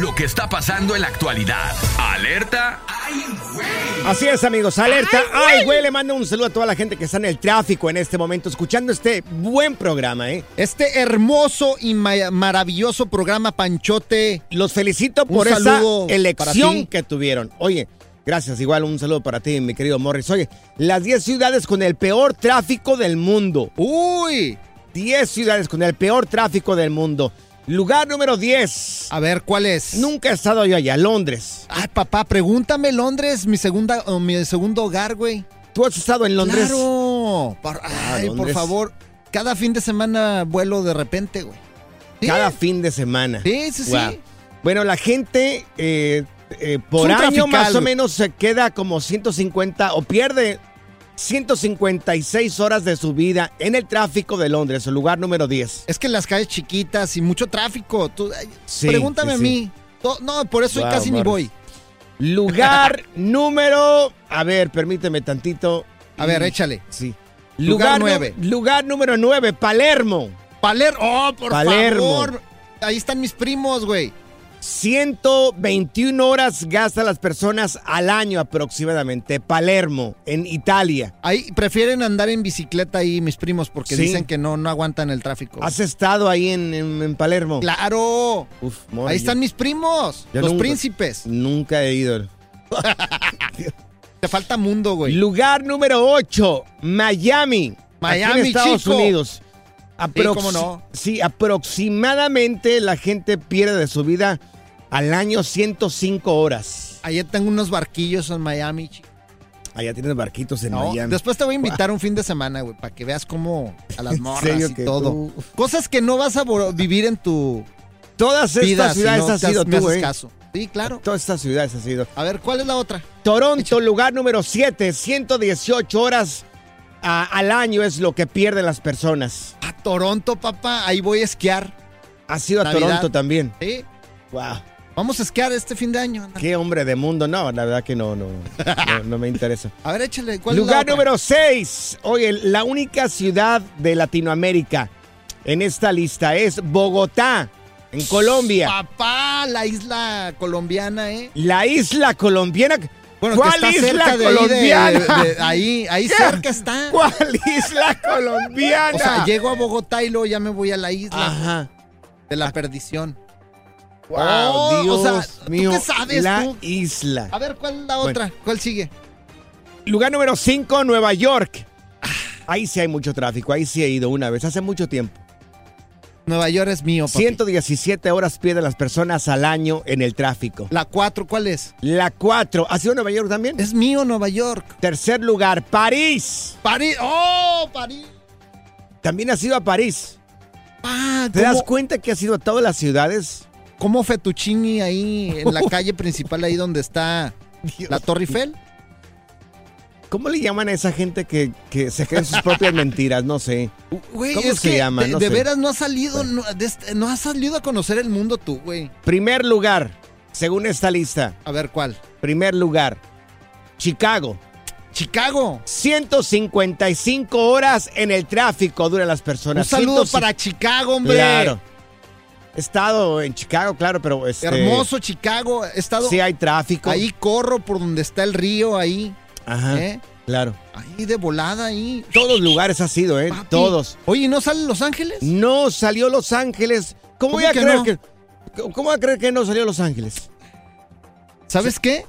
Lo que está pasando en la actualidad. Alerta. Así es, amigos. Alerta. Ay, güey, le mando un saludo a toda la gente que está en el tráfico en este momento, escuchando este buen programa, ¿eh? Este hermoso y ma- maravilloso programa Panchote. Los felicito Un por esa elección que tuvieron. Oye, gracias. Igual un saludo para ti, mi querido Morris. Oye, las 10 ciudades con el peor tráfico del mundo. Uy, 10 ciudades con el peor tráfico del mundo. Lugar número 10. a ver, ¿cuál es? Nunca he estado yo allá, Londres. Ay, papá, pregúntame Londres, mi segunda, mi segundo hogar, güey. ¿Tú has estado en Londres? Claro. Por, ay, por favor. Cada fin de semana vuelo de repente, güey. Sí. Cada fin de semana. Sí, sí, sí. Bueno, la gente eh, eh, por año más o menos se queda como 150 o pierde 156 horas de su vida en el tráfico de Londres, el lugar número 10. Es que las calles chiquitas y mucho tráfico. Tú, Sí, pregúntame sí, a mí. No, por eso Wow, casi ni voy. Lugar número... A ver, permíteme tantito. A ver, échale. Sí. Lugar nueve. Lugar número 9, Palermo. Palermo. Oh, por Palermo. favor. Ahí están mis primos, güey. 121 horas gastan las personas al año aproximadamente. Palermo, en Italia. Ahí prefieren andar en bicicleta ahí mis primos porque Sí. dicen que no, no aguantan el tráfico. ¿Has estado ahí en, en- en Palermo? Claro. Uf, Ahí yo- están mis primos, los nunca- príncipes. Nunca he ido. Te falta mundo, güey. Lugar número 8, Miami. Miami, Estados chico. Unidos. Aprox- cómo no. Sí, aproximadamente la gente pierde de su vida al año 105 horas. Allá tengo unos barquillos en Miami. chico. Allá tienes barquitos en No, Miami. Después te voy a invitar un fin de semana, güey, para que veas cómo a las ¿En morras y todo. tú- Cosas que no vas a vivir en tu Todas estas si ciudades no has te sido tú, haces ¿eh? caso. Sí, claro. Todas estas ciudades has sido. A ver, ¿cuál es la otra? Toronto, lugar número 7, 118 horas a- al año es lo que pierden las personas. A Toronto, papá. Ahí voy a esquiar. Ha sido a Navidad. Toronto también. Sí. Wow. Vamos a esquiar este fin de año. anda. Qué hombre de mundo. No, la verdad que no, no, no, no me interesa. A ver, échale. ¿Cuál Lugar número 6. Oye, la única ciudad de Latinoamérica en esta lista es Bogotá, en Colombia. Papá, la isla colombiana, ¿eh? La isla colombiana. Bueno, ¿Cuál que está isla cerca de ahí, de- ahí, ahí cerca está. ¿Cuál isla colombiana? O sea, llego a Bogotá y luego ya me voy a la isla Ajá. de la perdición. Wow, Oh, Dios o sea, ¿tú mío. qué sabes, la tú? isla. A ver, ¿cuál es la Bueno. otra? ¿Cuál sigue? Lugar número 5, Nueva York. Ahí sí hay mucho tráfico. Ahí sí he ido una vez, hace mucho tiempo. Nueva York es mío, papi. 117 horas pierden las personas al año en el tráfico. La 4, ¿cuál es? La 4. ¿Ha sido Nueva York también? Es mío, Nueva York. Tercer lugar, París. París. ¡Oh, París! También ha sido a París. Ah, ¿Te das ¿cómo, cuenta que ha sido a todas las ciudades? cómo Fettuccini ahí en la calle principal, ahí donde está la Torre Eiffel? ¿Cómo le llaman a esa gente que, que se cree en sus propias mentiras? No sé. Güey, ¿Cómo es se que llama? de, No de sé. veras no has salido, no, de este- no has salido a conocer el mundo tú, güey. Primer lugar, según esta lista. A ver, ¿cuál? Primer lugar, Chicago. Chicago. 155 horas en el tráfico duran las Un personas. saludo 105 para Chicago, hombre. Claro. He estado en Chicago, claro, pero este, Hermoso Chicago. He estado Sí hay tráfico. ahí, corro por donde está el río, ahí. Ajá. ¿eh? Claro. Ahí de volada, ahí. Todos lugares ha sido, ¿eh? Papi. Todos. Oye, ¿no sale Los Ángeles? No salió Los Ángeles. ¿Cómo, ¿Cómo voy a que creer no? que ¿Cómo voy a creer que no salió Los Ángeles? ¿Sabes qué?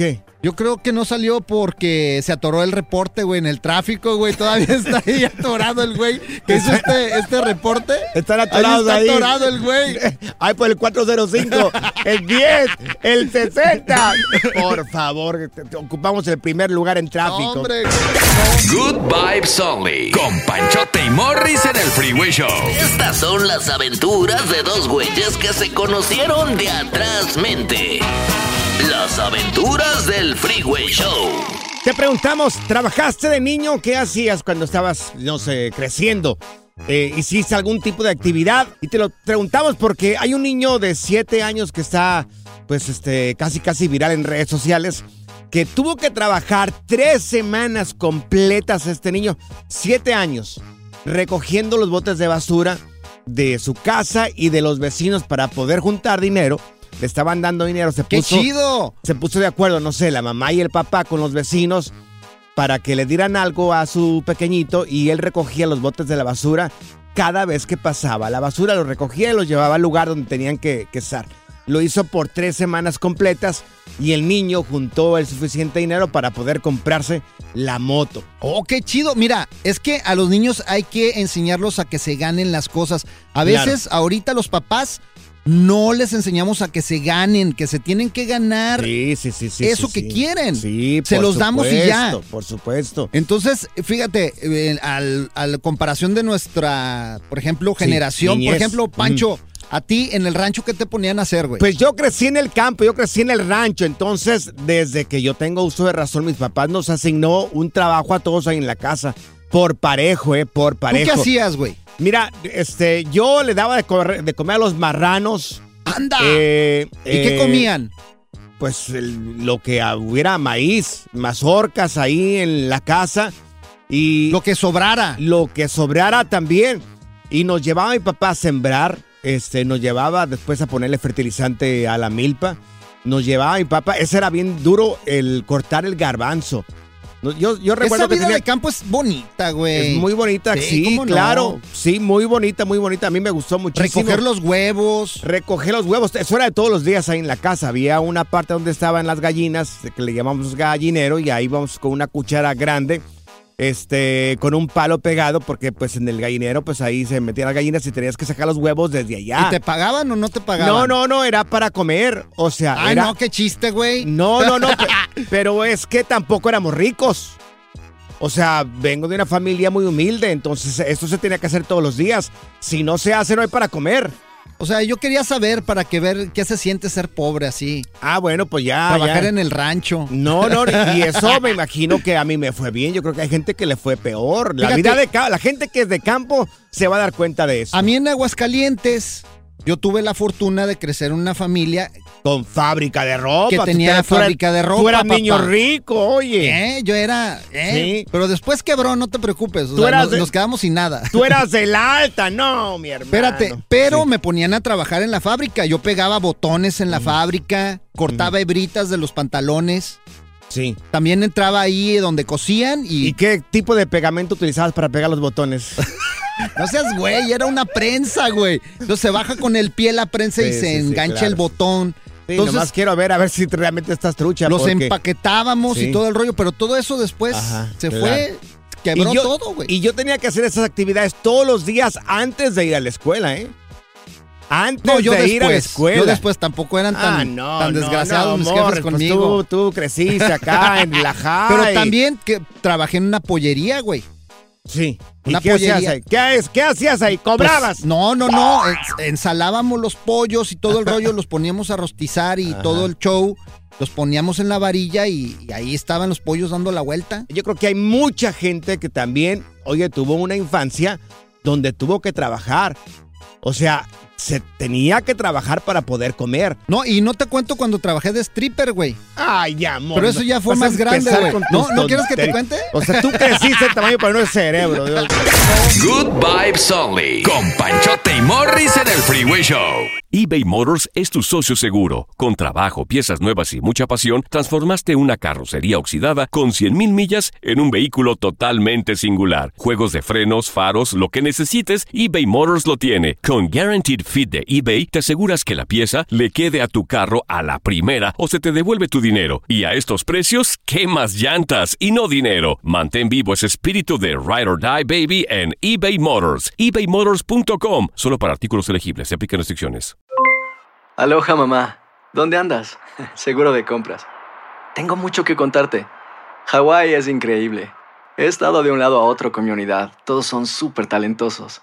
¿Qué? Yo creo que no salió porque se atoró el reporte, güey, en el tráfico, güey. Todavía está ahí atorado el güey que hizo este, este reporte. Están atorados ahí. ahí. Está atorado el güey. Ay, por el 405, el 10, el 60. Por favor, ocupamos el primer lugar en tráfico. Hombre, Good Vibes Only. Con Panchote y Morris en el Freeway Show. Estas son las aventuras de dos güeyes que se conocieron de atrás mente. Las aventuras del Freeway Show. Te preguntamos, ¿trabajaste de niño? ¿Qué hacías cuando estabas, no sé, creciendo? Eh, ¿Hiciste algún tipo de actividad? Y te lo preguntamos porque hay un niño de 7 años que está, pues, este, casi, casi viral en redes sociales, que tuvo que trabajar tres semanas completas este niño, 7 años, recogiendo los botes de basura de su casa y de los vecinos para poder juntar dinero. Le estaban dando dinero, se ¡Qué puso chido! se puso de acuerdo, no sé, la mamá y el papá con los vecinos para que le dieran algo a su pequeñito y él recogía los botes de la basura cada vez que pasaba. La basura los recogía y los llevaba al lugar donde tenían que, que estar. Lo hizo por tres semanas completas y el niño juntó el suficiente dinero para poder comprarse la moto. Oh, qué chido. Mira, es que a los niños hay que enseñarlos a que se ganen las cosas. A Claro. veces, ahorita los papás no les enseñamos a que se ganen, que se tienen que ganar. Sí, sí, sí, sí. Eso que sí. quieren. Sí, Se los damos y ya. supuesto, Por supuesto. Entonces, fíjate, eh, al, a la comparación de nuestra, por ejemplo, generación, por ejemplo, Pancho, a ti en el rancho, ¿qué te ponían a hacer, güey? Pues yo crecí en el campo, yo crecí en el rancho, entonces desde que yo tengo uso de razón, mis papás nos asignó un trabajo a todos ahí en la casa, por parejo, eh, por ¿Tú parejo. qué hacías, güey? Mira, este, yo le daba de, comer a los marranos. ¡Anda! eh, ¿Y qué eh, comían? Pues el- lo que hubiera maíz, mazorcas ahí en la casa y Lo que sobrara. lo que sobrara también. Y nos llevaba mi papá a sembrar, este, nos llevaba después a ponerle fertilizante a la milpa. Nos llevaba mi papá, ese era bien duro el cortar el garbanzo. No, Yo, yo recuerdo Esa que vida tenía- de campo es bonita, güey. es muy bonita, Sí, sí, ¿cómo no? claro. Sí, muy bonita, muy bonita. A mí me gustó muchísimo. Recoger los huevos. Recoger los huevos, eso era de todos los días ahí en la casa. Había una parte donde estaban las gallinas, que le llamamos gallinero, y ahí vamos con una cuchara grande, este, con un palo pegado, porque pues en el gallinero, pues ahí se metían las gallinas y tenías que sacar los huevos desde allá. ¿Y te pagaban o no te pagaban? No, no, no, era para comer. O sea, Ay, era- no, qué chiste, güey. no, no, no, pe- pero es que tampoco éramos ricos. O sea, vengo de una familia muy humilde, entonces esto se tenía que hacer todos los días. Si no se hace, no hay para comer. O sea, yo quería saber para que ver qué se siente ser pobre así. Ah, bueno, pues ya. trabajar ya. en el rancho. No, no, y eso me imagino que a mí me fue bien. Yo creo que hay gente que le fue peor. La Fíjate. vida de la gente que es de campo se va a dar cuenta de eso. A mí en Aguascalientes, yo tuve la fortuna de crecer en una familia Con fábrica de ropa. Que Tú tenía tú fábrica de Tú ropa, eras niño rico, oye. ¿Eh? Yo era. ¿eh? Sí. Pero después quebró, no te preocupes. o Tú sea, eras nos, de- nos quedamos sin nada. Tú eras del alta, no, mi hermano. Espérate, pero Sí. me ponían a trabajar en la fábrica. Yo pegaba botones en la fábrica, cortaba hebritas de los pantalones. Sí. También entraba ahí donde cosían y. ¿Y qué tipo de pegamento utilizabas para pegar los botones? No seas güey, era una prensa, güey. Entonces se baja con el pie la prensa y se sí, sí, engancha claro. el botón. Sí, Entonces nomás quiero ver a ver si realmente estás trucha. los porque- empaquetábamos y todo el rollo, pero todo eso después Ajá, se claro. fue quebró yo, todo, güey. Y yo tenía que hacer esas actividades todos los días antes de ir a la escuela, ¿eh? Antes No, yo de ir a la después. escuela. Yo después tampoco eran tan, Ah, no, tan no, desgraciados no, mis jefes pues conmigo. tú, tú creciste acá en la. Pero también que trabajé en una pollería, güey. Sí. ¿Y Una qué hacías ahí? ¿Qué, es- ¿Qué hacías ahí? ¿Cobrabas? Pues, no, no, no. ens- Ensalábamos los pollos y todo el rollo, los poníamos a rostizar y todo el show. Los poníamos en la varilla y, y ahí estaban los pollos dando la vuelta. Yo creo que hay mucha gente que también, oye, tuvo una infancia donde tuvo que trabajar. O sea, se tenía que trabajar para poder comer. No, y no te cuento cuando trabajé de stripper, güey. Ay, amor. Pero eso ya fue más grande, güey. ¿No- no quieres que te cuente? O sea, tú creciste el tamaño para no el cerebro. Dios. Good Vibes Only. Con Panchote y Morris en el Freeway Show. eBay Motors es tu socio seguro. Con trabajo, piezas nuevas y mucha pasión, transformaste una carrocería oxidada con 100.000 millas en un vehículo totalmente singular. Juegos de frenos, faros, lo que necesites, eBay Motors lo tiene. Con Guaranteed Fit de eBay, te aseguras que la pieza le quede a tu carro a la primera o se te devuelve tu dinero. Y a estos precios, ¿qué más llantas y no dinero? Mantén vivo ese espíritu de Ride or Die Baby en eBay Motors. ebaymotors.com. Solo para artículos elegibles. Se aplican restricciones. Aloha mamá, ¿dónde andas? Seguro de compras. Tengo mucho que contarte. Hawái es increíble. He estado de un lado a otro con mi unidad. Todos son súper talentosos.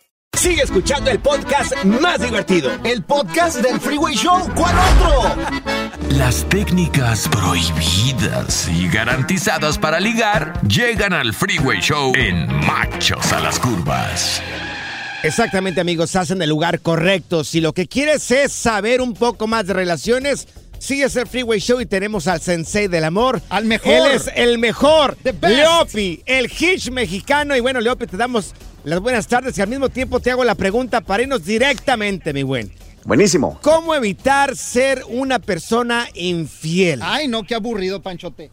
Sigue escuchando el podcast más divertido. El podcast del Freeway Show. ¿Cuál otro? Las técnicas prohibidas y garantizadas para ligar llegan al Freeway Show en Machos a las Curvas. Exactamente, amigos, estás en el lugar correcto. Si lo que quieres es saber un poco más de relaciones, sigues el Freeway Show y tenemos al sensei del amor. Al mejor. Él es el mejor. Leopi, el hitch mexicano. Y bueno, Leopi, te damos las buenas tardes y al mismo tiempo te hago la pregunta para irnos directamente, mi buen. Buenísimo. ¿Cómo evitar ser una persona infiel? Ay, no, qué aburrido, Panchote.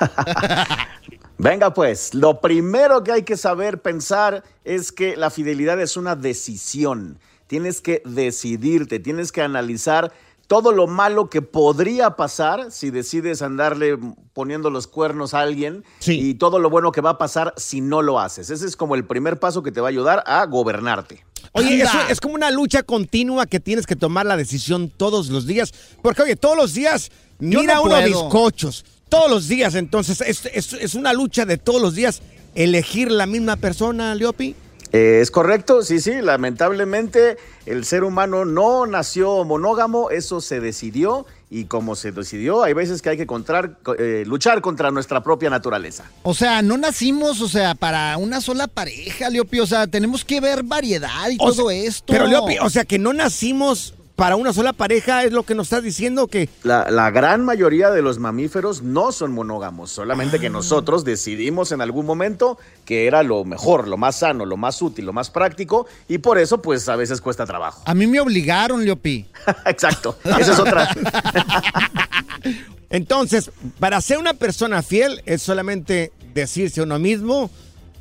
Venga pues, lo primero que hay que saber pensar es que la fidelidad es una decisión. Tienes que decidirte, tienes que analizar todo lo malo que podría pasar si decides andarle poniendo los cuernos a alguien y todo lo bueno que va a pasar si no lo haces. Ese es como el primer paso que te va a ayudar a gobernarte. Oye, eso es como una lucha continua que tienes que tomar la decisión todos los días. Porque, oye, todos los días mira no uno puedo. bizcochos. Todos los días. Entonces, es, es- es una lucha de todos los días elegir la misma persona, Leopi. Eh, es correcto, sí, sí, lamentablemente el ser humano no nació monógamo, eso se decidió y como se decidió, hay veces que hay que encontrar, eh, luchar contra nuestra propia naturaleza. O sea, no nacimos, o sea, para una sola pareja, Leopi. O sea, tenemos que ver variedad y O todo sea, esto. Pero, Leopi, o sea, que no nacimos para una sola pareja, es lo que nos estás diciendo que... La, la gran mayoría de los mamíferos no son monógamos, solamente que nosotros decidimos en algún momento que era lo mejor, lo más sano, lo más útil, lo más práctico y por eso pues a veces cuesta trabajo. A mí me obligaron, Leopi. Exacto, esa es otra. Entonces, para ser una persona fiel es solamente decirse a uno mismo,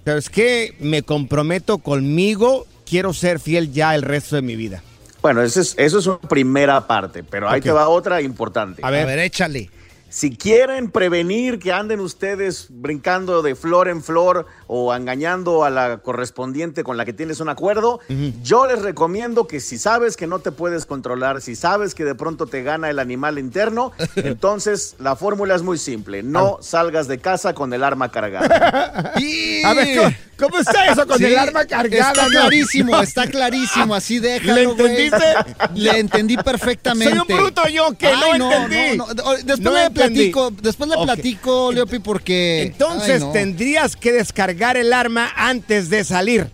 ¿sabes qué? Me comprometo conmigo, quiero ser fiel ya el resto de mi vida. Bueno, eso es, eso es una primera parte, pero ahí te va otra importante. A ver. A ver, échale. Si quieren prevenir que anden ustedes brincando de flor en flor o engañando a la correspondiente con la que tienes un acuerdo, yo les recomiendo que si sabes que no te puedes controlar, si sabes que de pronto te gana el animal interno, entonces la fórmula es muy simple. No salgas de casa con el arma cargada. A ver, ¿cómo, ¿Cómo está eso con Sí, el arma cargada? Está no? clarísimo, está clarísimo. Así déjalo, ¿Le entendiste? Le entendí perfectamente. Soy un bruto yo que no Ay, entendí. no, no. Después No le entendí. platico, después le platico, Leopi, porque. Entonces Ay, tendrías que descargar el arma antes de salir.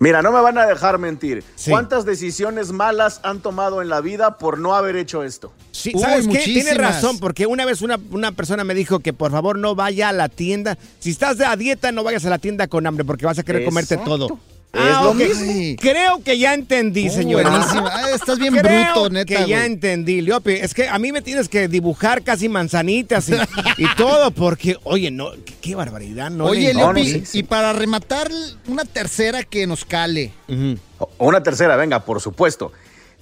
Mira, no me van a dejar mentir. Sí. ¿Cuántas decisiones malas han tomado en la vida por no haber hecho esto? Sí, Uy, ¿sabes qué? Tienes muchísimas. razón, porque una vez una, una persona me dijo que por favor no vaya a la tienda. Si estás de a dieta, no vayas a la tienda con hambre porque vas a querer comerte todo. Es Ah, lo ok. mismo. Creo que ya entendí, Oh, señor. buenísima. Ah, estás bien Creo bruto, neta, que ya entendí, Leopi. Es que a mí me tienes que dibujar casi manzanitas y, y todo porque, oye, no, qué, qué barbaridad, ¿no? Oye, le- no, sí, sí. y para rematar, una tercera que nos cale. Una tercera, venga, por supuesto.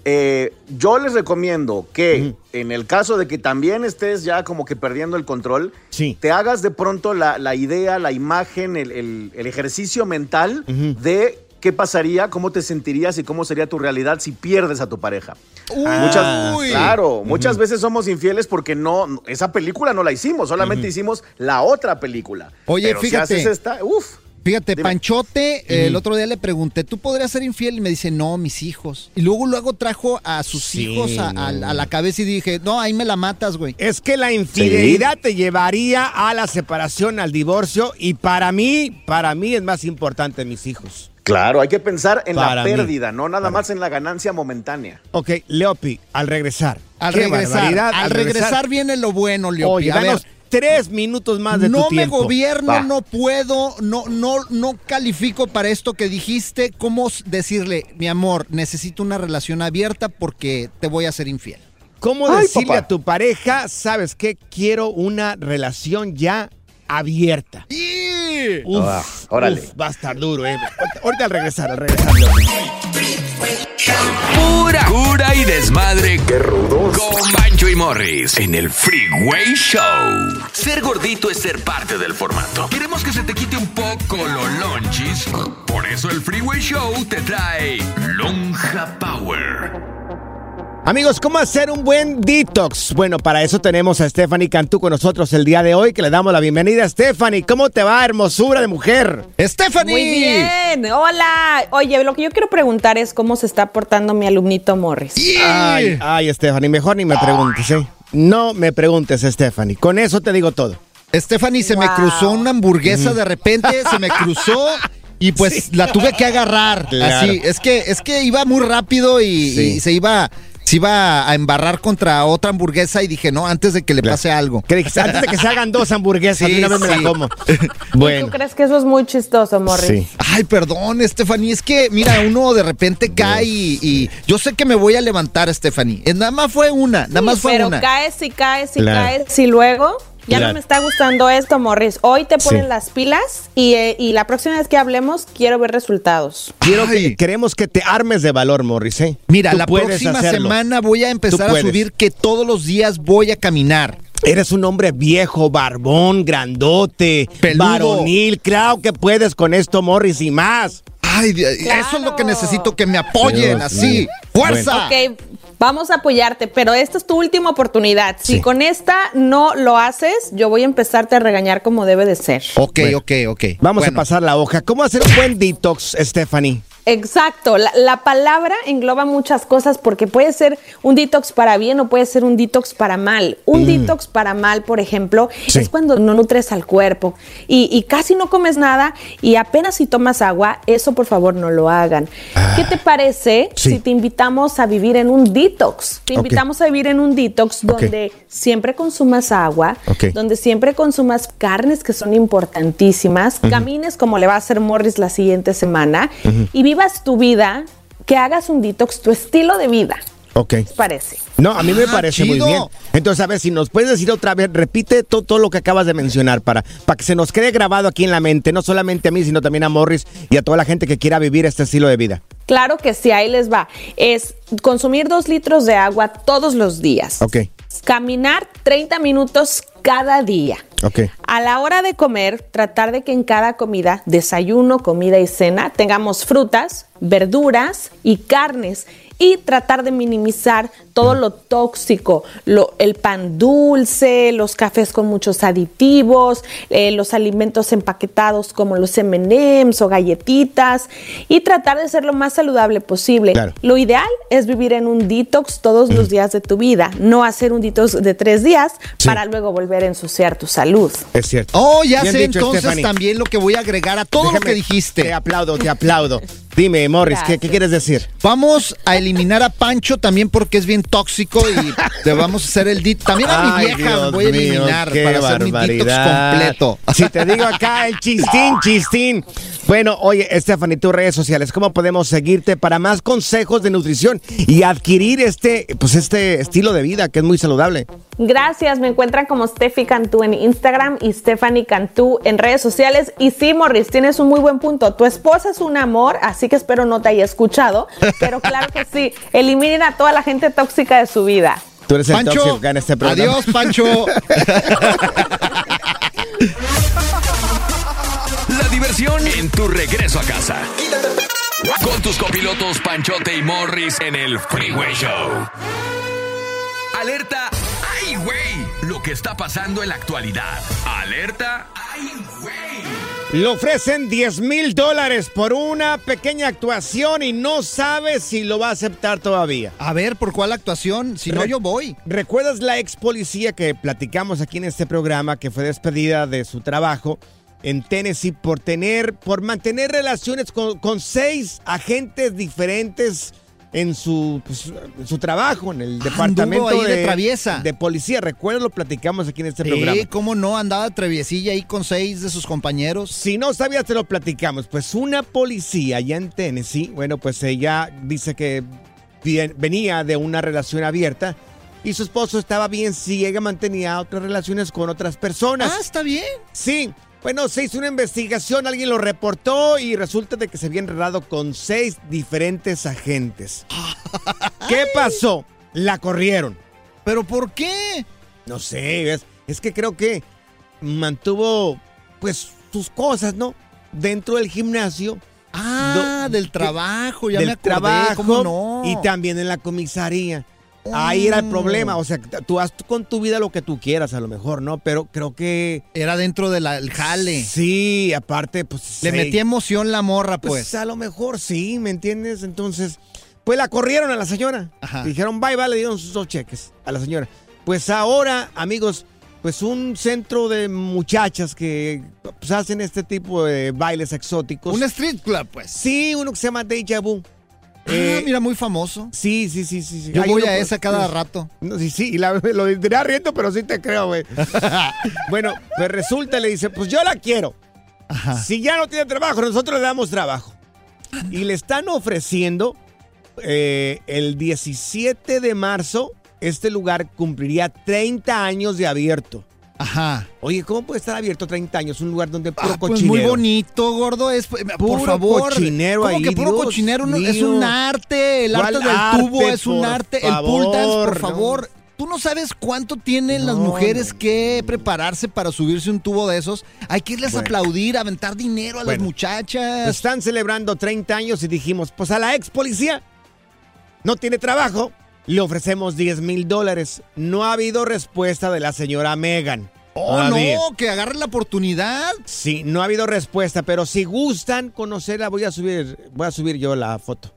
Eh, yo les recomiendo que en el caso de que también estés ya como que perdiendo el control, Sí. te hagas de pronto la, la idea, la imagen, el, el- el ejercicio mental de qué pasaría, cómo te sentirías y cómo sería tu realidad si pierdes a tu pareja. muchas, Uy. claro, muchas veces somos infieles porque no, esa película no la hicimos, solamente hicimos la otra película. Oye, Pero fíjate. Si haces esta, uf. Fíjate, Dime. Panchote, el otro día le pregunté, ¿tú podrías ser infiel? Y me dice, no, mis hijos. Y luego, luego trajo a sus Sí, hijos a, a- a la cabeza y dije, no, ahí me la matas, güey. Es que la infidelidad te llevaría a la separación, al divorcio, y para mí, para mí es más importante mis hijos. Claro, hay que pensar en Para la mí. pérdida, no nada más en la ganancia momentánea. Ok, Leopi, al regresar. Al regresar, al regresar viene lo bueno, Leopi. Oye, a ver, tres minutos más de no tu me tiempo. gobierno, Va. no puedo, no, no, no califico para esto que dijiste. ¿Cómo decirle, mi amor, necesito una relación abierta porque te voy a ser infiel? ¿Cómo Ay, decirle papá. a tu pareja, sabes qué? Quiero una relación ya abierta. Uf, Ah, órale. uf, va a estar duro, eh. Ahorita al regresar, al regresar. Pura cura y desmadre. ¡Qué rudos! Con Bancho y Morris en el Freeway Show. Ser gordito es ser parte del formato. Queremos que se te quite un poco los lonchis. Por eso el Freeway Show te trae Lonja Power. Amigos, ¿cómo hacer un buen detox? Bueno, para eso tenemos a Stephanie Cantú con nosotros el día de hoy, que le damos la bienvenida. Stephanie, ¿cómo te va, hermosura de mujer? ¡Stephanie! Muy bien, hola. Oye, lo que yo quiero preguntar es cómo se está portando mi alumnito Morris. Ay, ay, Stephanie, mejor ni me preguntes, ¿eh? No me preguntes, Stephanie. Con eso te digo todo. Stephanie, se me cruzó una hamburguesa de repente, se me cruzó y pues la tuve que agarrar. Claro. Así, es que, es que iba muy rápido y, Sí. y se iba, se iba a embarrar contra otra hamburguesa y dije, no, antes de que le pase algo. ¿Qué dijiste? Antes de que se hagan dos hamburguesas, Sí, una vez me sí. la como. ¿Tú Bueno, crees que eso es muy chistoso, Morris? sí. Ay, perdón, Stephanie, es que, mira, uno de repente cae y, y yo sé que me voy a levantar, Stephanie. Eh, Nada más fue una, nada más fue Pero una. caes y caes y Claro. caes y luego ya Claro. no me está gustando esto, Morris. Hoy te ponen Sí. las pilas y, eh, y la próxima vez que hablemos quiero ver resultados. Quiero que, queremos que te armes de valor, Morris, ¿eh? Mira, Tú la próxima hacerlo. semana voy a empezar a subir que todos los días voy a caminar. Eres un hombre viejo, barbón, grandote, Peludo. varonil. Claro que puedes con esto, Morris, y más. Ay, Dios, eso es lo que necesito, que me apoyen Dios así. mío. ¡Fuerza! Ok, vamos a apoyarte, pero esta es tu última oportunidad. Si Sí. con esta no lo haces, yo voy a empezarte a regañar como debe de ser. Ok, Bueno. ok, ok. Vamos Bueno, a pasar la hoja. ¿Cómo hacer un buen detox, Stephanie? Exacto, la, la palabra engloba muchas cosas porque puede ser un detox para bien o puede ser un detox para mal. Un detox para mal, por ejemplo, Sí. es cuando no nutres al cuerpo y, y casi no comes nada y apenas si tomas agua, eso por favor no lo hagan. ¿Qué te parece sí. si te invitamos a vivir en un detox? Te invitamos a vivir en un detox donde siempre consumas agua, donde siempre consumas carnes que son importantísimas, camines como le va a hacer Morris la siguiente semana y vivas tu vida, que hagas un detox, tu estilo de vida. Ok. ¿Qué te parece? No, a mí me Ah, parece muy bien. Entonces, a ver, si nos puedes decir otra vez, repite to- todo lo que acabas de mencionar para, para que se nos quede grabado aquí en la mente, no solamente a mí, sino también a Morris y a toda la gente que quiera vivir este estilo de vida. Claro que sí, ahí les va. Es consumir dos litros de agua todos los días. Ok, Caminar 30 minutos cada día. Ok. A la hora de comer, tratar de que en cada comida, desayuno, comida y cena, tengamos frutas, verduras y carnes. Y tratar de minimizar todo lo tóxico, lo, el pan dulce, los cafés con muchos aditivos, eh, los alimentos empaquetados como los M&M's o galletitas y tratar de ser lo más saludable posible. Lo ideal es vivir en un detox todos los días de tu vida, no hacer un detox de tres días para luego volver a ensuciar tu salud. Es cierto. Oh, ya Bien sé dicho, entonces Stephanie. también lo que voy a agregar a todo lo que dijiste. Te aplaudo, te aplaudo. Dime, Morris, ¿qué, qué quieres decir? Vamos a eliminar a Pancho también porque es bien tóxico y te vamos a hacer el dit. También a mi vieja Dios voy a mío, eliminar qué para hacer mi detox completo. Si te digo acá el chistín, chistín. Bueno, oye, Stephanie, tus redes sociales, ¿cómo podemos seguirte para más consejos de nutrición y adquirir este, pues este estilo de vida que es muy saludable? Gracias, me encuentran como Steffi Cantú en Instagram y Stephanie Cantú en redes sociales. Y sí, Morris, tienes un muy buen punto. Tu esposa es un amor, así que espero no te haya escuchado. Pero claro que sí, eliminen a toda la gente tóxica de su vida. Tú eres el Pancho, tóxico en este programa. adiós, Pancho. La diversión en tu regreso a casa. Con tus copilotos Panchote y Morris en el Freeway Show. Alerta, ¡ay, güey! Lo que está pasando en la actualidad. Alerta, ¡ay, güey! Le ofrecen 10 mil dólares por una pequeña actuación y no sabe si lo va a aceptar todavía. A ver, ¿por cuál actuación? Si no, yo voy. ¿Recuerdas la ex policía que platicamos aquí en este programa que fue despedida de su trabajo en Tennessee por tener, por mantener relaciones con, con seis agentes diferentes en su, pues, en su trabajo, en el departamento ahí de traviesa. de policía? ¿Recuerdas? Lo platicamos aquí en este Sí, programa. cómo no, andaba treviesilla ahí con seis de sus compañeros. Si no sabías, te lo platicamos. Pues una policía allá en Tennessee, bueno, pues ella dice que bien- venía de una relación abierta y su esposo estaba bien si ella mantenía otras relaciones con otras personas. Ah, está bien. Sí. Bueno, se hizo una investigación, alguien lo reportó y resulta de que se había enredado con seis diferentes agentes. ¿Qué pasó? La corrieron. ¿Pero por qué? No sé, es, es que creo que mantuvo pues sus cosas, ¿no? Dentro del gimnasio. Ah, Do- del trabajo, ya del me acordé, trabajo ¿cómo no? y también en la comisaría. Ahí era el Oh. problema, o sea, tú haz con tu vida lo que tú quieras a lo mejor, ¿no? Pero creo que... Era dentro del jale. Sí, aparte, pues... Le sí. metí emoción la morra, Pues, pues. a lo mejor sí, ¿me entiendes? Entonces, pues la corrieron a la señora. Ajá. Dijeron, bye, bye, le dieron sus dos cheques a la señora. Pues ahora, amigos, pues un centro de muchachas que pues, hacen este tipo de bailes exóticos. Un street club, pues. Sí, uno que se llama Deja Vu. Ah, Eh, mira, muy famoso. Sí, sí, sí, sí. sí. Yo voy a esa cada rato. no, sí, sí, y la- lo dirá riendo, pero sí te creo, güey. bueno, pues resulta, le dice, pues yo la quiero. Si ya no tiene trabajo, nosotros le damos trabajo. Y le están ofreciendo eh, el 17 de marzo, este lugar cumpliría 30 años de abierto. Ajá. Oye, ¿cómo puede estar abierto 30 años? Un lugar donde puro Ah, pues cochinero. muy bonito, gordo. Es, por Puro favor. cochinero ¿Cómo ahí, que puro Dios? No, es un arte. El ¿Cuál arte del arte, tubo es un por arte. el pool dance, por favor. Tú no sabes cuánto tienen las No, mujeres que prepararse para subirse un tubo de esos. Hay que irles a aplaudir, aventar dinero a las muchachas. Están celebrando 30 años y dijimos, pues a la ex policía no tiene trabajo, le ofrecemos 10 mil dólares. No ha habido respuesta de la señora Megan. oh, no, que agarren la oportunidad. Sí, no ha habido respuesta, pero si gustan conocerla, voy a subir, voy a subir yo la foto.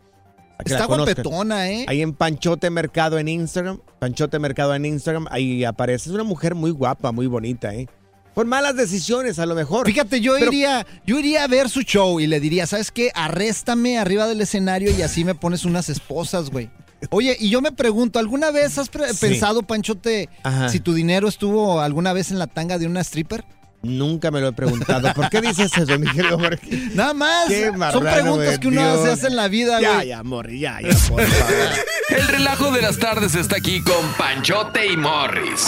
la Está guapetona, ¿eh? Ahí en Panchote Mercado en Instagram. Panchote Mercado en Instagram, ahí aparece. Es una mujer muy guapa, muy bonita, ¿eh? Por malas decisiones, a lo mejor. Fíjate, yo Pero- iría, yo iría a ver su show y le diría, ¿sabes qué? Arréstame arriba del escenario y así me pones unas esposas, güey. Oye, y yo me pregunto, ¿alguna vez has Sí. pensado, Panchote, Ajá. si tu dinero estuvo alguna vez en la tanga de una stripper? Nunca me lo he preguntado. ¿Por qué dices eso, mi querido Marquín? Nada más. Qué Son preguntas que uno Dios. se hace en la vida, Ya, ya, Morri, ya, ya, por favor. El relajo de las tardes está aquí con Panchote y Morris.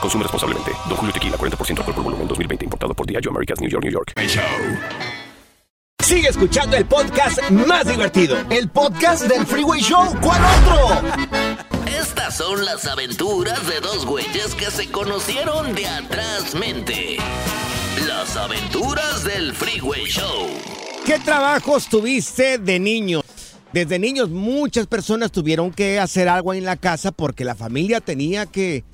Consume responsablemente. Don Julio Tequila, 40% alcohol por volumen, 2020. Importado por Diageo Americas, New York, New York. Sigue escuchando el podcast más divertido. El podcast del Freeway Show. ¿Cuál otro? Estas son las aventuras de dos güeyes que se conocieron de atrás mente. Las aventuras del Freeway Show. ¿Qué trabajos tuviste de niño? Desde niños muchas personas tuvieron que hacer algo en la casa porque la familia tenía que,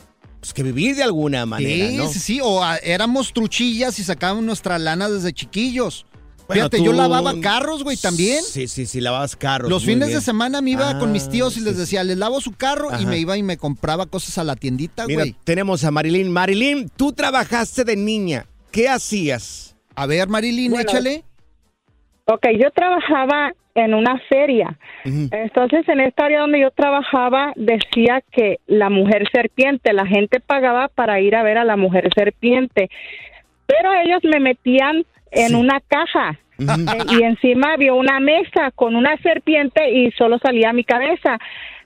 pues, que vivir de alguna manera, Sí, ¿no? sí, sí. O ah, éramos truchillas y sacábamos nuestra lana desde chiquillos. Bueno, Fíjate, tú- yo lavaba carros, güey, también. Sí, sí, sí, lavabas carros. Los fines bien. de semana me iba con mis Ah, tíos y les decía, les lavo su carro y me iba y me compraba cosas a la tiendita, Mira, güey. tenemos a Marilyn. Marilyn, tú trabajaste de niña. ¿Qué hacías? A ver, Marilyn, Bueno, échale. Ok, yo trabajaba en una feria. Entonces, en esta área donde yo trabajaba, decía que la mujer serpiente, la gente pagaba para ir a ver a la mujer serpiente. Pero ellos me metían en una caja eh, y encima había una mesa con una serpiente y solo salía mi cabeza.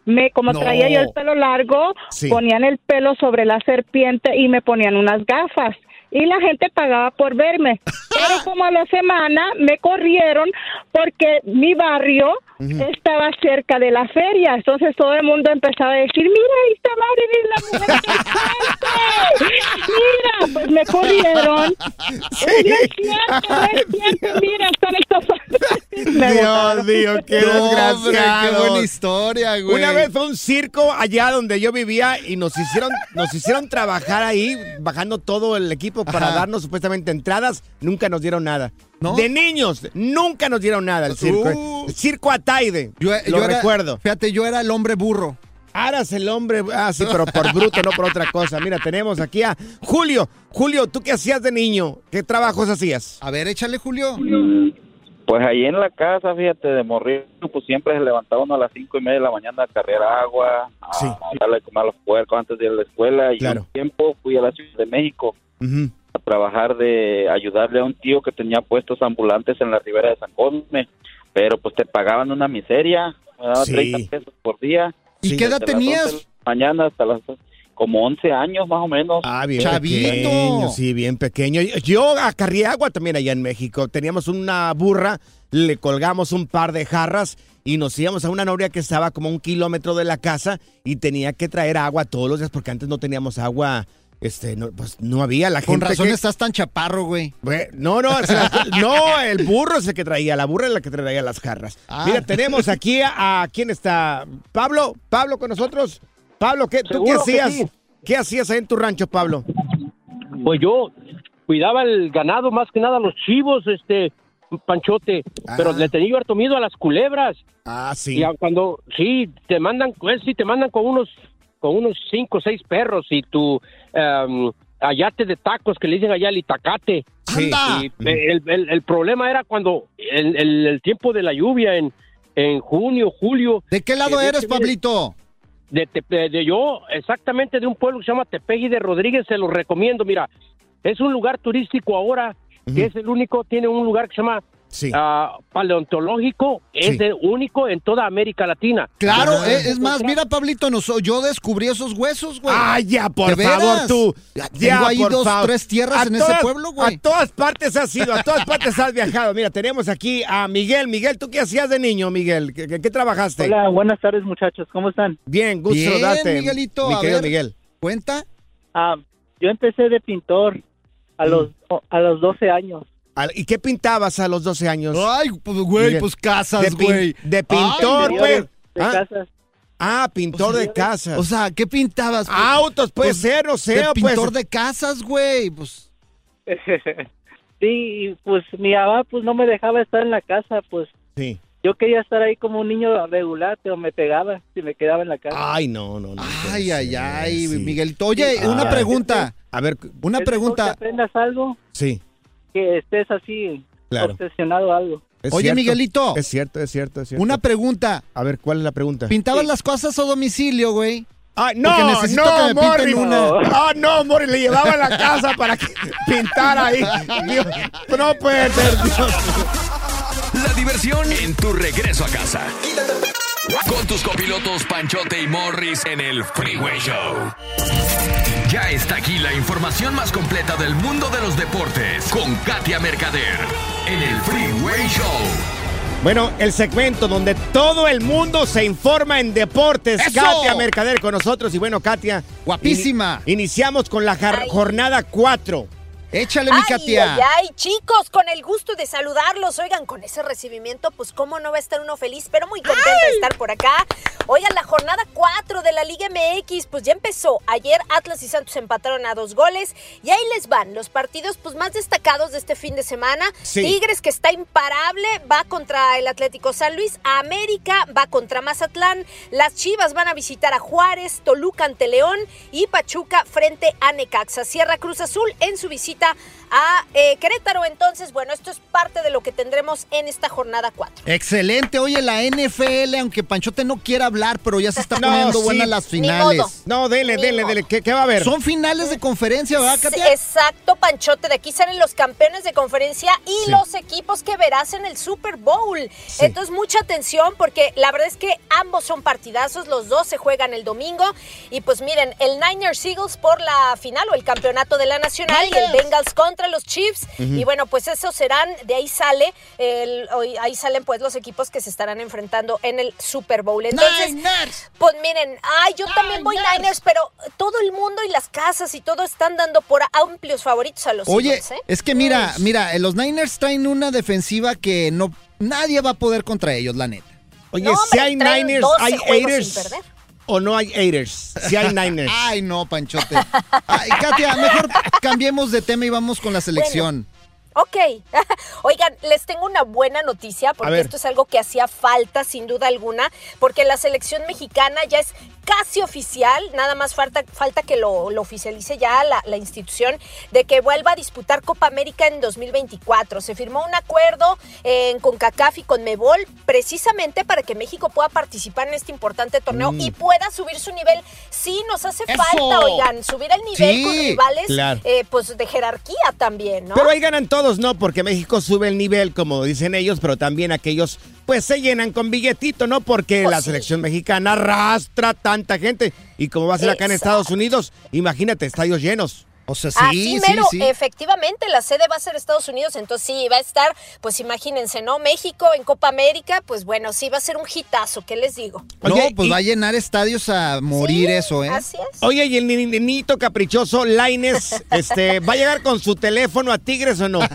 Me, como No. traía yo el pelo largo, Sí. ponían el pelo sobre la serpiente y me ponían unas gafas. Y la gente pagaba por verme. Pero como a la semana me corrieron porque mi barrio estaba cerca de la feria. Entonces todo el mundo empezaba a decir, mira, ahí está Marilyn, la mujer serpiente". Mira, pues me corrieron. No es cierto, no es cierto, mira, están estafando. Dios mío, qué desgraciado. qué buena historia, güey. Una vez fue un circo allá donde yo vivía y nos hicieron, nos hicieron trabajar ahí, bajando todo el equipo para Ajá. darnos supuestamente entradas. Nunca nos dieron nada. ¿No? De niños, nunca nos dieron nada el circo. Uh. El circo Ataide. Yo, lo yo era- recuerdo. Fíjate, yo era el hombre burro. Aras el hombre, ah, sí, pero por bruto, no por otra cosa. Mira, tenemos aquí a Julio. Julio, ¿tú qué hacías de niño? ¿Qué trabajos hacías? A ver, échale, Julio. Pues ahí en la casa, fíjate, de morir, pues siempre se levantaba uno a las cinco y media de la mañana a cargar agua, a darle de comer a los puercos antes de ir a la escuela. Y Claro. un tiempo fui a la Ciudad de México a trabajar de ayudarle a un tío que tenía puestos ambulantes en la ribera de San Cosme, pero pues te pagaban una miseria, me daban Sí. 30 pesos por día. ¿Y qué edad tenías? 11 de la mañana hasta las como 11 años más o menos. Ah, bien pequeño, sí, bien pequeño. Yo acarrié agua también allá en México. Teníamos una burra, le colgamos un par de jarras y nos íbamos a una noria que estaba como a un kilómetro de la casa y tenía que traer agua todos los días porque antes no teníamos agua. Este, no, pues no había la Con gente. razón que- estás tan chaparro, güey. No, no, la- no, el burro es el que traía, la burra es la que traía las jarras. Ah. Mira, tenemos aquí a, a- quién está, Pablo, Pablo con nosotros. Pablo, ¿qué, ¿tú qué hacías? sí. ¿Qué hacías ahí en tu rancho, Pablo? Pues yo cuidaba el ganado, más que nada los chivos, este, Panchote, pero le tenía harto miedo a las culebras. Ah, sí. Y cuando, sí, te mandan, pues sí, te mandan con unos, con unos cinco o seis perros y tu em, ayate de tacos que le dicen allá el itacate. Sí. Y el, el- el problema era cuando el, el- tiempo de la lluvia en, en junio, julio. ¿De qué lado que eres, viene- De, Tepe- de yo, exactamente de un pueblo que se llama Tepegui de Rodríguez, se lo recomiendo. Mira, es un lugar turístico ahora, que es el único, tiene un lugar que se llama Sí. ah, paleontológico, es Sí. el único en toda América Latina. Claro, Ah. es, es más, mira, Pablito, nos- yo descubrí esos huesos, güey. Ay, ya, por ¿De favor, veras? tú. Ya Ya, Tengo ahí por dos, favor. tres tierras A en todas- ese pueblo, güey. A todas partes has ido, a todas partes has viajado. Mira, tenemos aquí a Miguel. Miguel, ¿tú qué hacías de niño, Miguel? ¿Qué, qué- qué trabajaste? Hola, buenas tardes muchachos, ¿cómo están? Bien, gusto Bien, saludarte. Miguelito, mi a querido ver. Miguel. ¿Cuenta? Ah, yo empecé de pintor a Mm. los a los 12 años. ¿Y qué pintabas a los 12 años? Ay, pues, güey, Miguel. pues casas, De pin- güey. De pintor, Ay, pues. De Ah, casas. ah, pintor de casas. O sea, ¿qué pintabas? güey? Autos, puede Pues, ser, no sé. de o pues- pintor de casas, güey. Pues, sí, y pues mi mamá pues no me dejaba estar en la casa, pues Sí. yo quería estar ahí como un niño regular, pero me pegaba si me quedaba en la casa. Ay, no, no, no. ay, ay, ay, sí. Miguelito. Oye, Sí. una Ah. pregunta. A ver, Una pregunta. Que aprendas algo, sí. Que estés así Claro. obsesionado a algo. es Oye, cierto. Miguelito. Es cierto, es cierto, es cierto. Una pregunta. A ver, ¿cuál es la pregunta? ¿Pintabas las cosas a domicilio, güey? Ay, Porque no, no, una. Ah, no, Morris, le llevaba a la casa para que pintara ahí. Dios, no puede ser, Dios. La diversión en tu regreso a casa. Con tus copilotos Panchote y Morris en el Freeway Show. Ya está aquí la información más completa del mundo de los deportes con Katia Mercader en el Freeway Show. Bueno, el segmento donde todo el mundo se informa en deportes. ¡Eso! Katia Mercader con nosotros. Y bueno, Katia. Guapísima. ini- iniciamos con la jornada 4. Échale, mi Ay, Katia. ay, ay, chicos, con el gusto de saludarlos. Oigan, con ese recibimiento, pues cómo no va a estar uno feliz, pero muy contenta de estar por acá. Oigan, la jornada 4 de la Liga MX, pues ya empezó. Ayer Atlas y Santos empataron a dos goles y ahí les van los partidos pues más destacados de este fin de semana. Sí. Tigres que está imparable, va contra el Atlético San Luis. América va contra Mazatlán. Las Chivas van a visitar a Juárez, Toluca ante León y Pachuca frente a Necaxa. Sierra Cruz Azul en su visita vita a eh, Querétaro. Entonces, bueno, esto es parte de lo que tendremos en esta jornada 4. Excelente. Oye, la NFL, aunque Panchote no quiera hablar, pero ya se está No, poniendo sí. buenas las Ni finales. modo. No, dele, Ni dele, modo. dele. ¿Qué, qué va a haber? Son finales de conferencia, ¿verdad, Sí, Katia? Exacto, Panchote. De aquí salen los campeones de conferencia y Sí. los equipos que verás en el Super Bowl. Sí. Entonces, mucha atención porque la verdad es que ambos son partidazos. Los dos se juegan el domingo. Y pues miren, el Niners Eagles por la final o el campeonato de la Nacional y el. Bengals contra los Chiefs. Y bueno, pues esos serán, de ahí sale, el, hoy- ahí salen pues los equipos que se estarán enfrentando en el Super Bowl. Entonces, Niners. pues miren, ay, yo también voy Niners, pero todo el mundo y las casas y todo están dando por amplios favoritos a los Oye, Eagles, ¿eh? es que mira, mira, los Niners traen una defensiva que no nadie va a poder contra ellos, la neta. Oye, No, si hay Niners, 12 hay juegos sin Aiders. perder. ¿O no hay Aiders? Si hay Niners. Ay, no, Panchote. Ay, Katia, mejor cambiemos de tema y vamos con la selección. Ok. Oigan, les tengo una buena noticia porque esto es algo que hacía falta sin duda alguna, porque la selección mexicana ya es casi oficial, nada más falta, falta que lo, lo oficialice ya la, la institución de que vuelva a disputar Copa América en 2024. Se firmó un acuerdo eh, en CONCACAF y con Mebol precisamente para que México pueda participar en este importante torneo Mm. y pueda subir su nivel. Sí, nos hace ¡Eso! falta, oigan, subir el nivel Sí, con rivales claro. eh, pues de jerarquía también, ¿no? Pero ahí ganan todos, ¿no? Porque México sube el nivel, como dicen ellos, pero también aquellos, pues se llenan con billetito, ¿no? Porque Pues la sí. selección mexicana arrastra tanta gente. Y como va a ser acá en. Estados Unidos, imagínate, estadios llenos. O sea, sí, Así sí, mero, sí. efectivamente, la sede va a ser Estados Unidos, entonces sí, va a estar, pues imagínense, ¿no? México en Copa América, pues bueno, sí va a ser un hitazo, ¿qué les digo? No, pues y- va a llenar estadios a morir Sí, eso, ¿eh? Así es. Oye, ¿y el ni- niñito caprichoso, Laines, este, va a llegar con su teléfono a Tigres o no?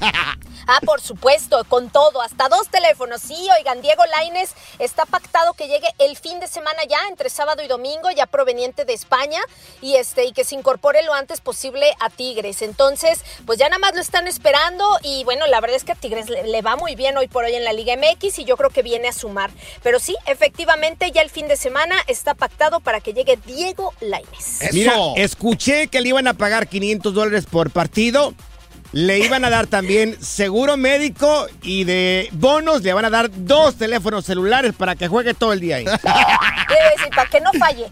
Ah, por supuesto, con todo, hasta dos teléfonos. Sí, oigan, Diego Laines está pactado que llegue el fin de semana ya, entre sábado y domingo, ya proveniente de España, y este, y que se incorpore lo antes posible a Tigres. Entonces, pues ya nada más lo están esperando, y bueno, la verdad es que a Tigres le, le va muy bien hoy por hoy en la Liga MX, y yo creo que viene a sumar. Pero sí, efectivamente, ya el fin de semana está pactado para que llegue Diego Laines. Eso. Mira, escuché que le iban a pagar 500 dólares por partido. Le iban a dar también seguro médico y de bonos le van a dar dos teléfonos celulares para que juegue todo el día ahí. Debe decir, para que no falle.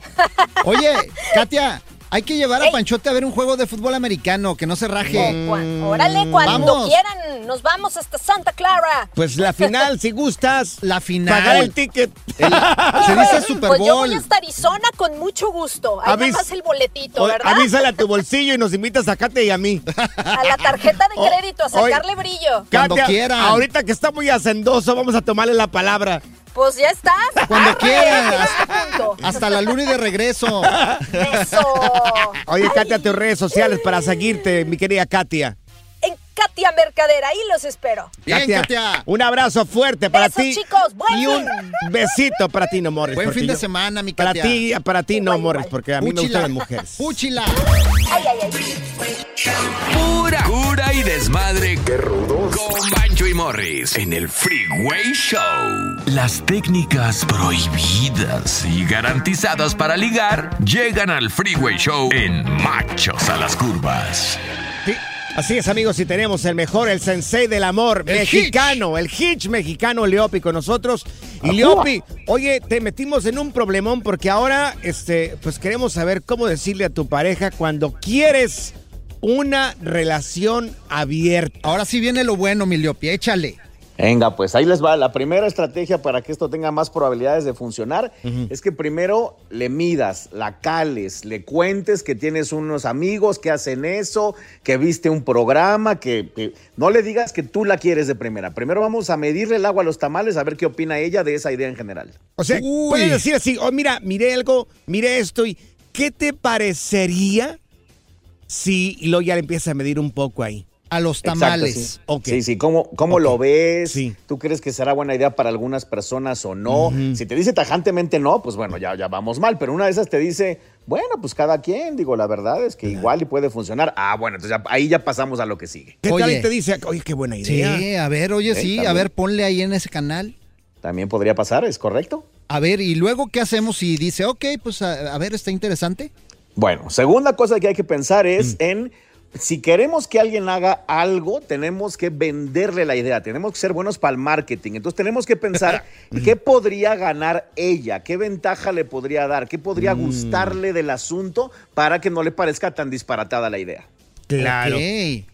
Oye, Katia, Hay que llevar a Panchote a ver un juego de fútbol americano, que no se raje. Cuan- órale, cuando Vamos. quieran, nos vamos hasta Santa Clara. Pues la final, si gustas. La final. Pagar el ticket. se dice Super Pues yo Bowl. voy hasta Arizona con mucho gusto. Ahí Avis- nada más el boletito, ¿verdad? Avísale a tu bolsillo y nos invitas a Kate y a mí. A la tarjeta de crédito, a sacarle brillo. Katia, Ahorita que está muy hacendoso, vamos a tomarle la palabra. Pues ya estás. Cuando Arre, quieras. este. Hasta la luna y de regreso. Eso. Oye, Katia, tus redes sociales para seguirte, mi querida Katia. En Katia Mercader, ahí los espero. Un abrazo fuerte para Besos, ti. chicos. Buen y un besito para ti, no Morris. Buen fin de semana, mi Para Katia. ti, para ti no, Morris, porque a mí me Púchila. gustan las mujeres. Púchila. Ay, ay, ay. Pura cura y desmadre. Qué rudos. Con Bancho y Morris en el Freeway Show. Las técnicas prohibidas y garantizadas para ligar llegan al Freeway Show en Machos a las Curvas. Sí, Así es, amigos, y tenemos el mejor, el sensei del amor El mexicano, el hitch mexicano Leopi con nosotros. Y Leopi, oye, te metimos en un problemón porque ahora, este, pues queremos saber cómo decirle a tu pareja cuando quieres una relación abierta. Ahora sí viene lo bueno, mi Leopi, échale. Venga, pues ahí les va. La primera estrategia para que esto tenga más probabilidades de funcionar es que primero le midas, la cales, le cuentes que tienes unos amigos que hacen eso, que viste un programa, que, que- no le digas que tú la quieres de primera. Primero vamos a medirle el agua a los tamales a ver qué opina ella de esa idea en general. O sea, puedes decir así, oh, mira, miré algo, miré esto y ¿qué te parecería si y luego ya le empieza a medir un poco ahí? A los Exacto, sí. Sí, sí, ¿cómo, cómo lo ves? ¿Tú crees que será buena idea para algunas personas o no? Si te dice tajantemente no, pues bueno, ya, ya vamos mal, pero una de esas te dice, bueno, pues cada quien, digo, la verdad es que igual y puede funcionar. Ah, bueno, entonces ya- ahí ya pasamos a lo que sigue. ¿Qué tal y te dice, oye, qué buena Sí, idea? a ver, oye, Sí, sí, a ver, ponle ahí en ese canal. También podría pasar, ¿es correcto? A ver, y luego, ¿qué hacemos si dice, ok, pues a, a ver, está interesante? Bueno, segunda cosa que hay que pensar es en si queremos que alguien haga algo, tenemos que venderle la idea, tenemos que ser buenos para el marketing. Entonces tenemos que pensar qué podría ganar ella, qué ventaja le podría dar, qué podría gustarle del asunto para que no le parezca tan disparatada la idea. Claro.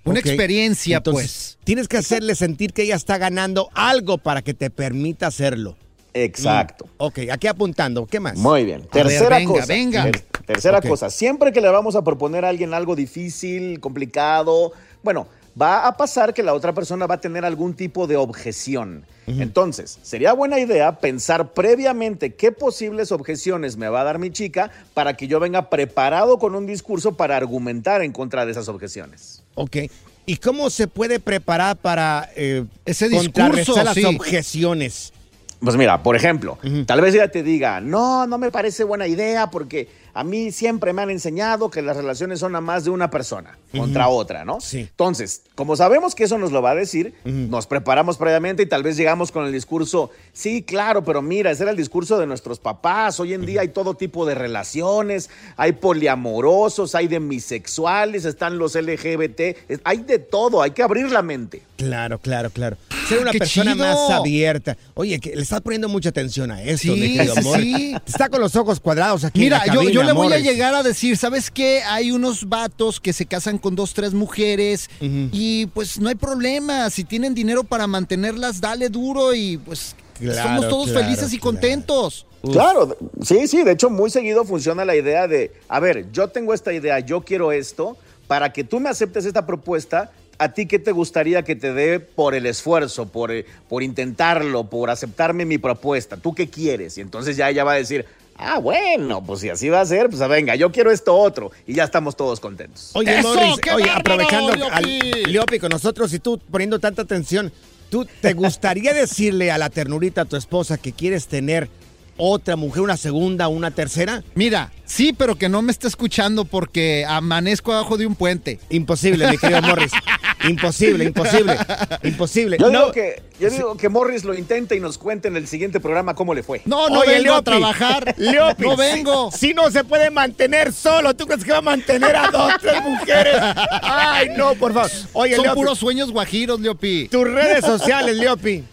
Una experiencia, Entonces, pues. Tienes que hacerle sentir que ella está ganando algo para que te permita hacerlo. Exacto. Mm, Ok, aquí apuntando. ¿Qué más? Muy bien. A ver, Tercera venga, cosa. venga. Ter- tercera cosa. Siempre que le vamos a proponer a alguien algo difícil, complicado, bueno, va a pasar que la otra persona va a tener algún tipo de objeción. Entonces, sería buena idea pensar previamente qué posibles objeciones me va a dar mi chica para que yo venga preparado con un discurso para argumentar en contra de esas objeciones. Ok. ¿Y cómo se puede preparar para eh, Ese contrarrestar discurso, las sí. objeciones? Pues mira, por ejemplo, tal vez ella te diga, no, no me parece buena idea porque a mí siempre me han enseñado que las relaciones son a más de una persona contra otra, ¿no? Sí. Entonces, como sabemos que eso nos lo va a decir, nos preparamos previamente y tal vez llegamos con el discurso, sí, claro, pero mira, ese era el discurso de nuestros papás, hoy en día hay todo tipo de relaciones, hay poliamorosos, hay demisexuales, están los LGBT, hay de todo, hay que abrir la mente. Claro, claro, claro. Ser una persona chido. más abierta. Oye, que le estás poniendo mucha atención a esto, Sí, mi querido sí, amor. sí. Está con los ojos cuadrados aquí. Mira, en la yo, yo le voy a llegar a decir, ¿sabes qué? Hay unos vatos que se casan con dos, tres mujeres y pues no hay problema. Si tienen dinero para mantenerlas, dale duro y pues Claro, somos todos claro, felices y contentos. Claro, sí, sí, de hecho muy seguido funciona la idea de, a ver, yo tengo esta idea, yo quiero esto, para que tú me aceptes esta propuesta, ¿a ti qué te gustaría que te dé por el esfuerzo, por, eh, por intentarlo, por aceptarme mi propuesta? ¿Tú qué quieres? Y entonces ya ella va a decir, ah, bueno, pues si así va a ser, pues venga, yo quiero esto otro, y ya estamos todos contentos. Oye, ¡Eso! Morris, ¡Qué oye, bárbaro, aprovechando Leopi! al Leopi con nosotros y tú poniendo tanta atención, ¿tú te gustaría decirle a la ternurita a tu esposa que quieres tener otra mujer, una segunda, una tercera? Mira, sí, pero que no me esté escuchando porque amanezco abajo de un puente. Imposible, mi querido Morris. Imposible, imposible, imposible. Yo, No, digo, que, yo digo que Morris lo intente y nos cuente en el siguiente programa cómo le fue. No, no Oye, vengo a Leopi, trabajar. Leopi, no vengo. Si, si no se puede mantener solo, ¿tú crees que va a mantener a dos, tres mujeres? Ay, no, por favor. Oye, Son Leopi, puros sueños guajiros, Leopi. tus redes sociales, Leopi.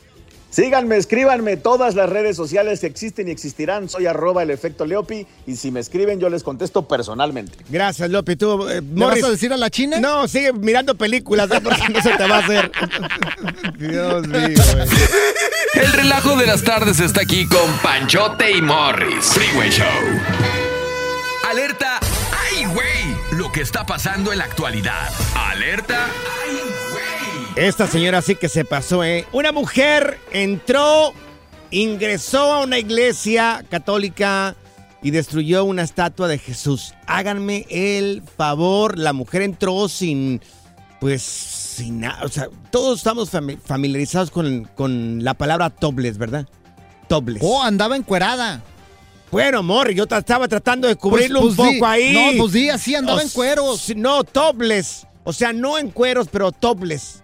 Síganme, escríbanme todas las redes sociales que existen y existirán. Soy arroba el efecto Leopi y si me escriben yo les contesto personalmente. Gracias, Lopi. ¿Tú, eh, ¿Le vas a decir a la China? No, sigue mirando películas, ¿eh? porque no se te va a hacer. Dios mío. güey. El relajo de las tardes está aquí con Panchote y Morris. Freeway Show. Alerta. ¡Ay, güey! Lo que está pasando en la actualidad. Alerta. ¡Ay, güey! Esta señora sí que se pasó, ¿eh? Una mujer entró, ingresó a una iglesia católica y destruyó una estatua de Jesús. Háganme el favor, la mujer entró sin, pues, sin nada. O sea, todos estamos fami- familiarizados con, con la palabra tobles, ¿verdad? Tobles. Oh, andaba encuerada. Bueno, amor, yo estaba tratando de cubrirlo Pues- un pues poco ahí. no, pues así, andaba O en cueros. No, tobles. O sea, no en cueros, pero tobles.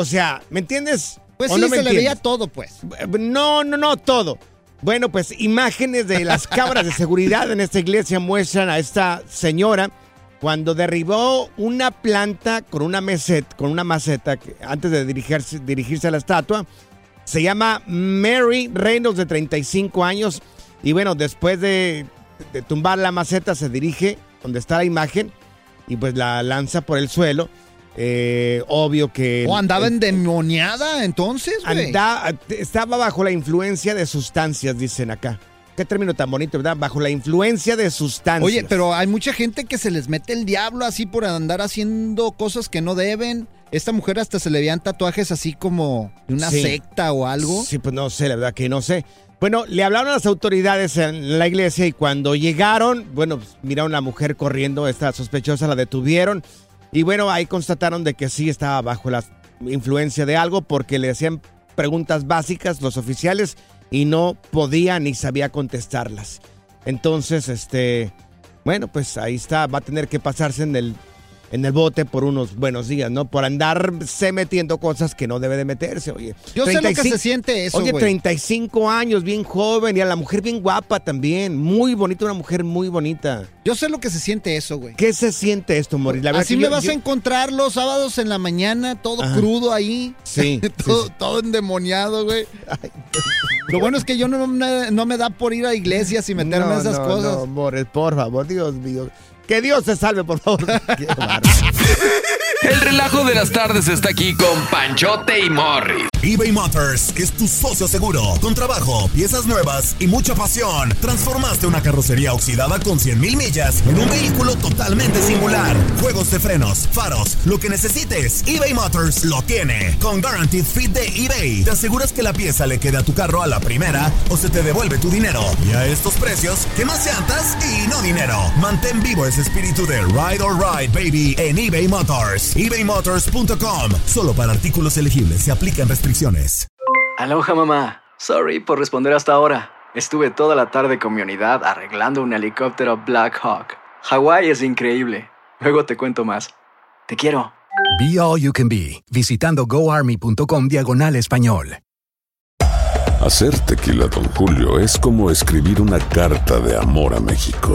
O sea, ¿me entiendes? Pues ¿O sí, no me se le veía entiendes? todo, pues. No, no, no, todo. Bueno, pues imágenes de las cámaras de seguridad en esta iglesia muestran a esta señora cuando derribó una planta con una meseta, con una maceta que- antes de dirigirse, dirigirse a la estatua. Se llama Mary Reynolds de 35 años y bueno, después de, de tumbar la maceta se dirige donde está la imagen y pues la lanza por el suelo. Eh, obvio que... ¿O andaba endemoniada entonces, güey? Estaba bajo la influencia de sustancias, dicen acá. Qué término tan bonito, ¿verdad? Bajo la influencia de sustancias. Oye, pero hay mucha gente que se les mete el diablo así por andar haciendo cosas que no deben. Esta mujer hasta se le veían tatuajes así como de una Sí. secta o algo. Sí, pues no sé, la verdad que no sé. Bueno, le hablaron a las autoridades en la iglesia y cuando llegaron, bueno, pues, miraron a la mujer corriendo, esta sospechosa la detuvieron y bueno, ahí constataron de que sí estaba bajo la influencia de algo porque le hacían preguntas básicas los oficiales y no podía ni sabía contestarlas. Entonces, este, bueno, pues ahí está, va a tener que pasarse en el en el bote por unos buenos días, ¿no? Por andarse metiendo cosas que no debe de meterse, oye. Yo sé lo que se siente eso, Oye, güey. 35 años, bien joven, y a la mujer bien guapa también. Muy bonita, una mujer muy bonita. Yo sé lo que se siente eso, güey. ¿Qué se siente esto, Moris? La Así me yo- vas yo- a encontrar los sábados en la mañana, todo Ajá. crudo ahí. Sí, todo, sí, sí. todo endemoniado, güey. Lo bueno es que yo no me, no me da por ir a iglesias y meterme No, en esas no, cosas. No, Moris, por favor, Dios mío. Que Dios te salve, por favor. El relajo de las tardes está aquí con Panchote y Morris. eBay Motors es tu socio seguro. Con trabajo, piezas nuevas y mucha pasión, transformaste una carrocería oxidada con 100 mil millas en un vehículo totalmente singular. Juegos de frenos, faros, lo que necesites, eBay Motors lo tiene. Con Guaranteed Fit de eBay, te aseguras que la pieza le quede a tu carro a la primera o se te devuelve tu dinero. Y a estos precios, ¿qué más llantas y no dinero? Mantén vivo ese espíritu de Ride or Ride, baby, en eBay Motors. ebaymotors.com. Solo para artículos elegibles se aplican restricciones. Aloha mamá. Sorry por responder hasta ahora. Estuve toda la tarde con mi unidad arreglando un helicóptero Black Hawk. Hawái es increíble. Luego te cuento más. Te quiero. Be All You Can Be, visitando goarmy.com diagonal español. Hacer tequila, Don Julio, es como escribir una carta de amor a México.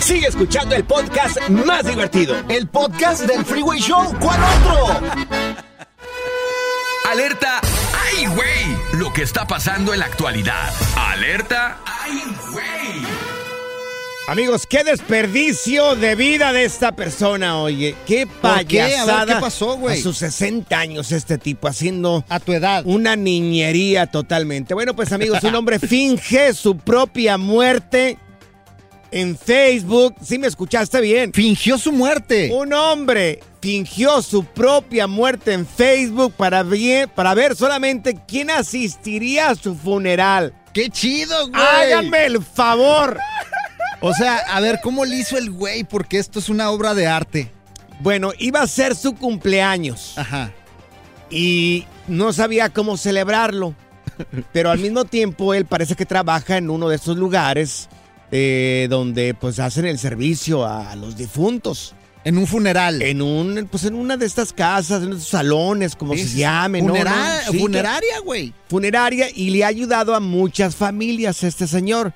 Sigue escuchando el podcast más divertido. El podcast del Freeway Show. ¿Cuál otro? Alerta. ¡Ay, güey! Lo que está pasando en la actualidad. Alerta. ¡Ay, güey! Amigos, qué desperdicio de vida de esta persona, oye. Qué ¿Por qué? A ver, payasada. ¿qué pasó, güey? A sus 60 años este tipo haciendo A tu edad. una niñería totalmente. Bueno, pues amigos, un hombre finge su propia muerte en Facebook. ¿Sí me escuchaste bien? Fingió su muerte. Un hombre fingió su propia muerte en Facebook para, bien- para ver solamente quién asistiría a su funeral. ¡Qué chido, güey! Háganme el favor. O sea, a ver, ¿cómo le hizo el güey? Porque esto es una obra de arte. Bueno, iba a ser su cumpleaños Ajá. y no sabía cómo celebrarlo. pero al mismo tiempo él parece que trabaja en uno de esos lugares eh, donde pues hacen el servicio a los difuntos. En un funeral. En un, pues en una de estas casas, en estos salones, como se llamen, funera- ¿no? Sí, funeraria, güey. Funeraria y le ha ayudado a muchas familias este señor.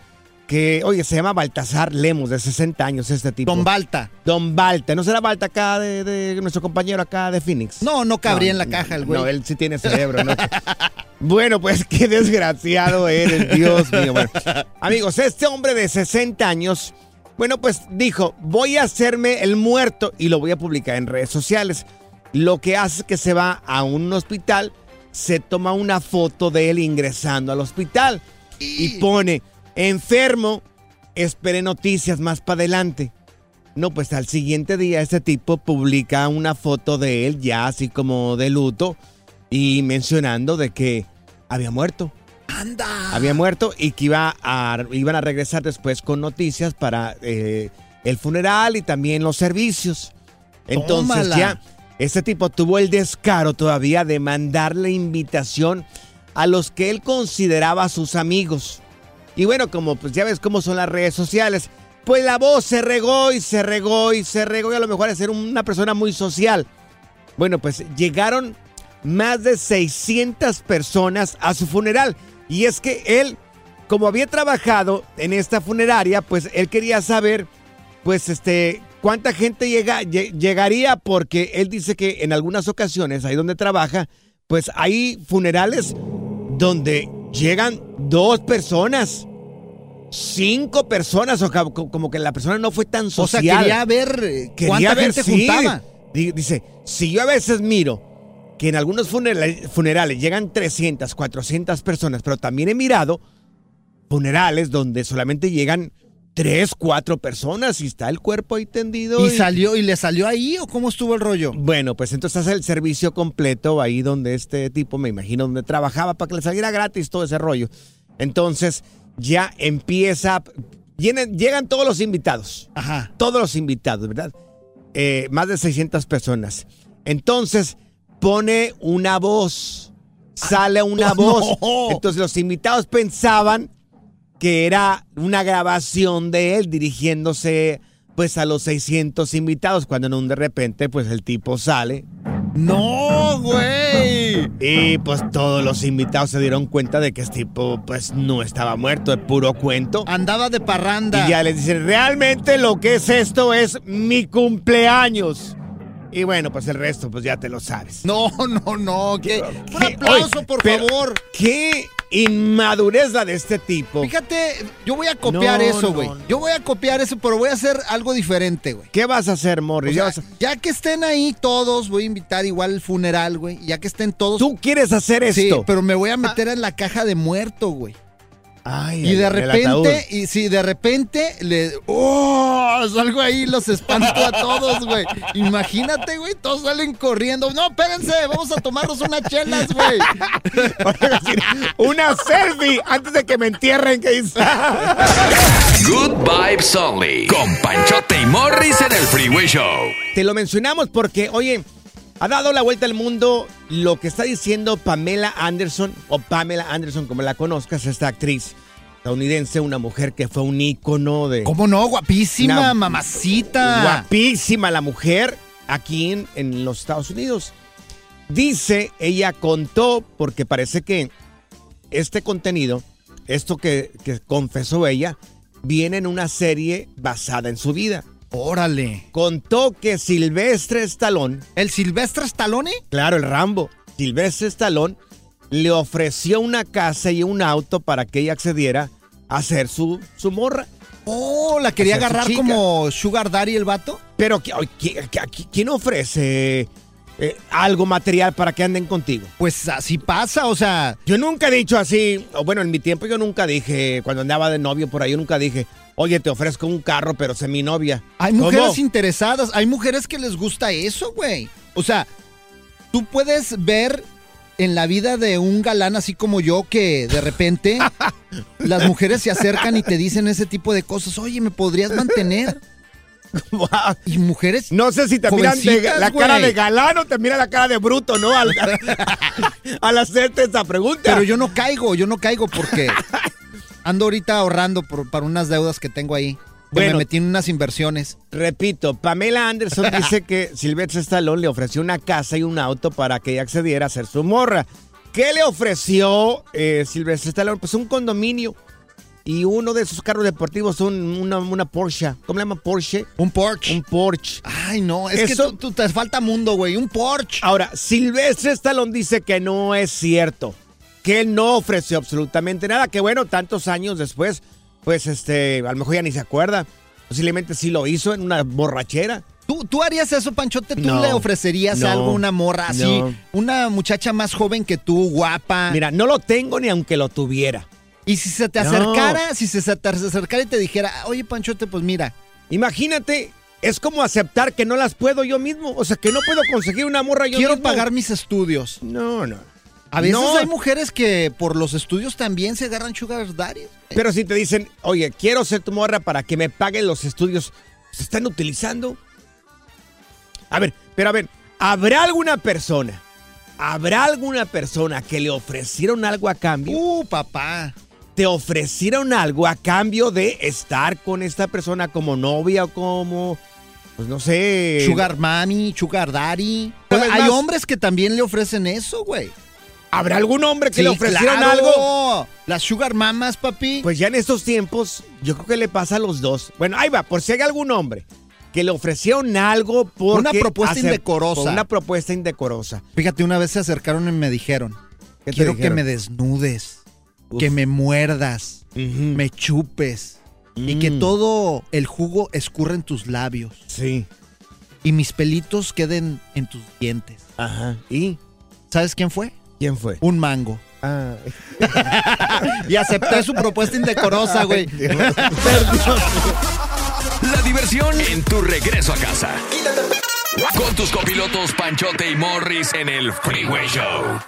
Que, oye, se llama Baltasar Lemos, de 60 años este tipo. Don Balta. Don Balta. ¿No será Balta acá de, de nuestro compañero acá de Phoenix? No, no cabría en la caja el güey. No, él sí tiene cerebro, ¿no? bueno, pues qué desgraciado eres, Dios mío. Bueno, amigos, este hombre de 60 años, bueno, pues dijo, voy a hacerme el muerto y lo voy a publicar en redes sociales. Lo que hace es que se va a un hospital, se toma una foto de él ingresando al hospital y pone, enfermo, espere noticias más para adelante. No, pues al siguiente día este tipo publica una foto de él ya así como de luto y mencionando de que había muerto. ¡Anda! Había muerto y que iba a, iban a regresar después con noticias para eh, el funeral y también los servicios. Entonces Tómala. ya este tipo tuvo el descaro todavía de mandarle invitación a los que él consideraba sus amigos. Y bueno, como pues ya ves cómo son las redes sociales, pues la voz se regó y se regó y se regó y a lo mejor es ser una persona muy social. Bueno, pues llegaron más de 600 personas a su funeral. Y es que él, como había trabajado en esta funeraria, pues él quería saber, pues este, cuánta gente llega, lle- llegaría, porque él dice que en algunas ocasiones, ahí donde trabaja, pues hay funerales donde llegan dos personas. Cinco personas, o como que la persona no fue tan O sea, social. quería ver eh, Quería cuánta ver, gente sí. juntaba. Di- Dice, si yo a veces miro que en algunos funerales, funerales llegan 300, 400 personas, pero también he mirado funerales donde solamente llegan 3, 4 personas y está el cuerpo ahí tendido. ¿Y salió y le salió ahí o cómo estuvo el rollo? Bueno, pues entonces hace el servicio completo ahí donde este tipo, me imagino, donde trabajaba para que le saliera gratis todo ese rollo. Entonces ya empieza, llegan, llegan todos los invitados. Ajá. Todos los invitados, ¿verdad? Eh, más de 600 personas. Entonces pone una voz, sale una no. voz. Entonces los invitados pensaban que era una grabación de él dirigiéndose pues a los 600 invitados cuando un de repente pues el tipo sale. No, güey. Y pues todos los invitados se dieron cuenta de que este tipo pues no estaba muerto, de puro cuento. Andaba de parranda. Y ya les dicen, realmente lo que es esto es mi cumpleaños. Y bueno, pues el resto pues ya te lo sabes. No, no, no. ¿qué? Un aplauso, Oye, por pero- favor. Qué inmadurez la de este tipo. Fíjate, yo voy a copiar No, eso, güey. no. Yo voy a copiar eso, pero voy a hacer algo diferente, güey. ¿Qué vas a hacer, O Morris? sea, Ya vas a- ya que estén ahí todos, voy a invitar igual al funeral, güey. Ya que estén todos. Tú quieres hacer Sí, esto. pero me voy a meter en la caja de muerto, güey. Ay, Y de repente, y si de repente le. ¡Oh! Salgo ahí y los espanto a todos, güey. Imagínate, güey, todos salen corriendo. No, espérense, vamos a tomarnos unas chelas, güey. Una selfie antes de que me entierren, que dice. Good Vibes Only. Con Panchote y Morris en el Freeway Show. Te lo mencionamos porque, oye, ha dado la vuelta al mundo lo que está diciendo Pamela Anderson, o Pamela Anderson, como la conozcas, esta actriz estadounidense, una mujer que fue un ícono de... ¿Cómo no? Guapísima, Una- mamacita. Guapísima la mujer aquí en, en los Estados Unidos. Dice, ella contó, porque parece que este contenido, esto que, que confesó ella, viene en una serie basada en su vida. Órale. Contó que Silvestre Stallone, ¿El Silvestre Stallone? claro, el Rambo, Silvestre Stallone, le ofreció una casa y un auto para que ella accediera a ser su, su morra. Oh, la quería agarrar como Sugar Daddy el vato. Pero, ¿qui- oye, qui- qui- ¿quién ofrece eh, algo material para que anden contigo? Pues así pasa, o sea. Yo nunca he dicho así, o bueno, en mi tiempo yo nunca dije, cuando andaba de novio por ahí, yo nunca dije, oye, te ofrezco un carro, pero sé mi novia. Hay ¿Cómo? mujeres interesadas, hay mujeres que les gusta eso, güey. O sea, tú puedes ver en la vida de un galán así como yo que de repente las mujeres se acercan y te dicen ese tipo de cosas. Oye, ¿me podrías mantener? Y mujeres. No sé si te miran de- la cara de galán o te miran la cara de bruto, ¿no? Al, al hacerte esta pregunta. Pero yo no caigo, yo no caigo porque ando ahorita ahorrando por- para unas deudas que tengo ahí. Que Bueno. me metí en unas inversiones. Repito, Pamela Anderson dice que Sylvester Stallone le ofreció una casa y un auto para que ella accediera a ser su morra. ¿Qué le ofreció eh, Sylvester Stallone? Pues un condominio y uno de sus carros deportivos, un- una, una Porsche. ¿Cómo le llama Porsche? Un Porsche. Un Porsche. Ay, no, es Eso- que tú, tú- te falta mundo, güey. Un Porsche. Ahora, Silvestre Stallone dice que no es cierto, que él no ofreció absolutamente nada, que bueno, tantos años después, pues este, a lo mejor ya ni se acuerda, posiblemente sí lo hizo en una borrachera. ¿Tú, tú harías eso, Panchote? ¿Tú No, le ofrecerías no, algo una morra así? no. Una muchacha más joven que tú, guapa. Mira, no lo tengo ni aunque lo tuviera. Y si se te acercara, si se te acercara y te dijera, oye, Panchote, pues mira. Imagínate, es como aceptar que no las puedo yo mismo, o sea, que no puedo conseguir una morra yo Quiero mismo. pagar mis estudios. No, no. A veces No. hay mujeres que por los estudios también se agarran sugar daddies. Pero si te dicen, oye, quiero ser tu morra para que me paguen los estudios, ¿se están utilizando? A ver, pero a ver, ¿habrá alguna persona, habrá alguna persona que le ofrecieron algo a cambio? Uh, papá. ¿Te ofrecieron algo a cambio de estar con esta persona como novia o como, pues no sé... Sugar mami, sugar daddy. Vez hay más. hombres que también le ofrecen eso, güey. ¿Habrá algún hombre que Sí, le ofrecieron claro. algo? Las sugar mamas, papi. Pues ya en estos tiempos, yo creo que le pasa a los dos. Bueno, ahí va, por si hay algún hombre que le ofrecieron algo por Una propuesta indecorosa. Una propuesta indecorosa. Fíjate, una vez se acercaron y me dijeron, ¿Qué te quiero que me desnudes, Uf. que me muerdas, me chupes y que Mm. todo el jugo escurra en tus labios. Sí. Y mis pelitos queden en tus dientes. Ajá. ¿Y sabes quién fue? Quién fue? Un mango. Ah. y acepté su propuesta indecorosa, güey. La diversión en tu regreso a casa. Con tus copilotos Panchote y Morris en el Freeway Show.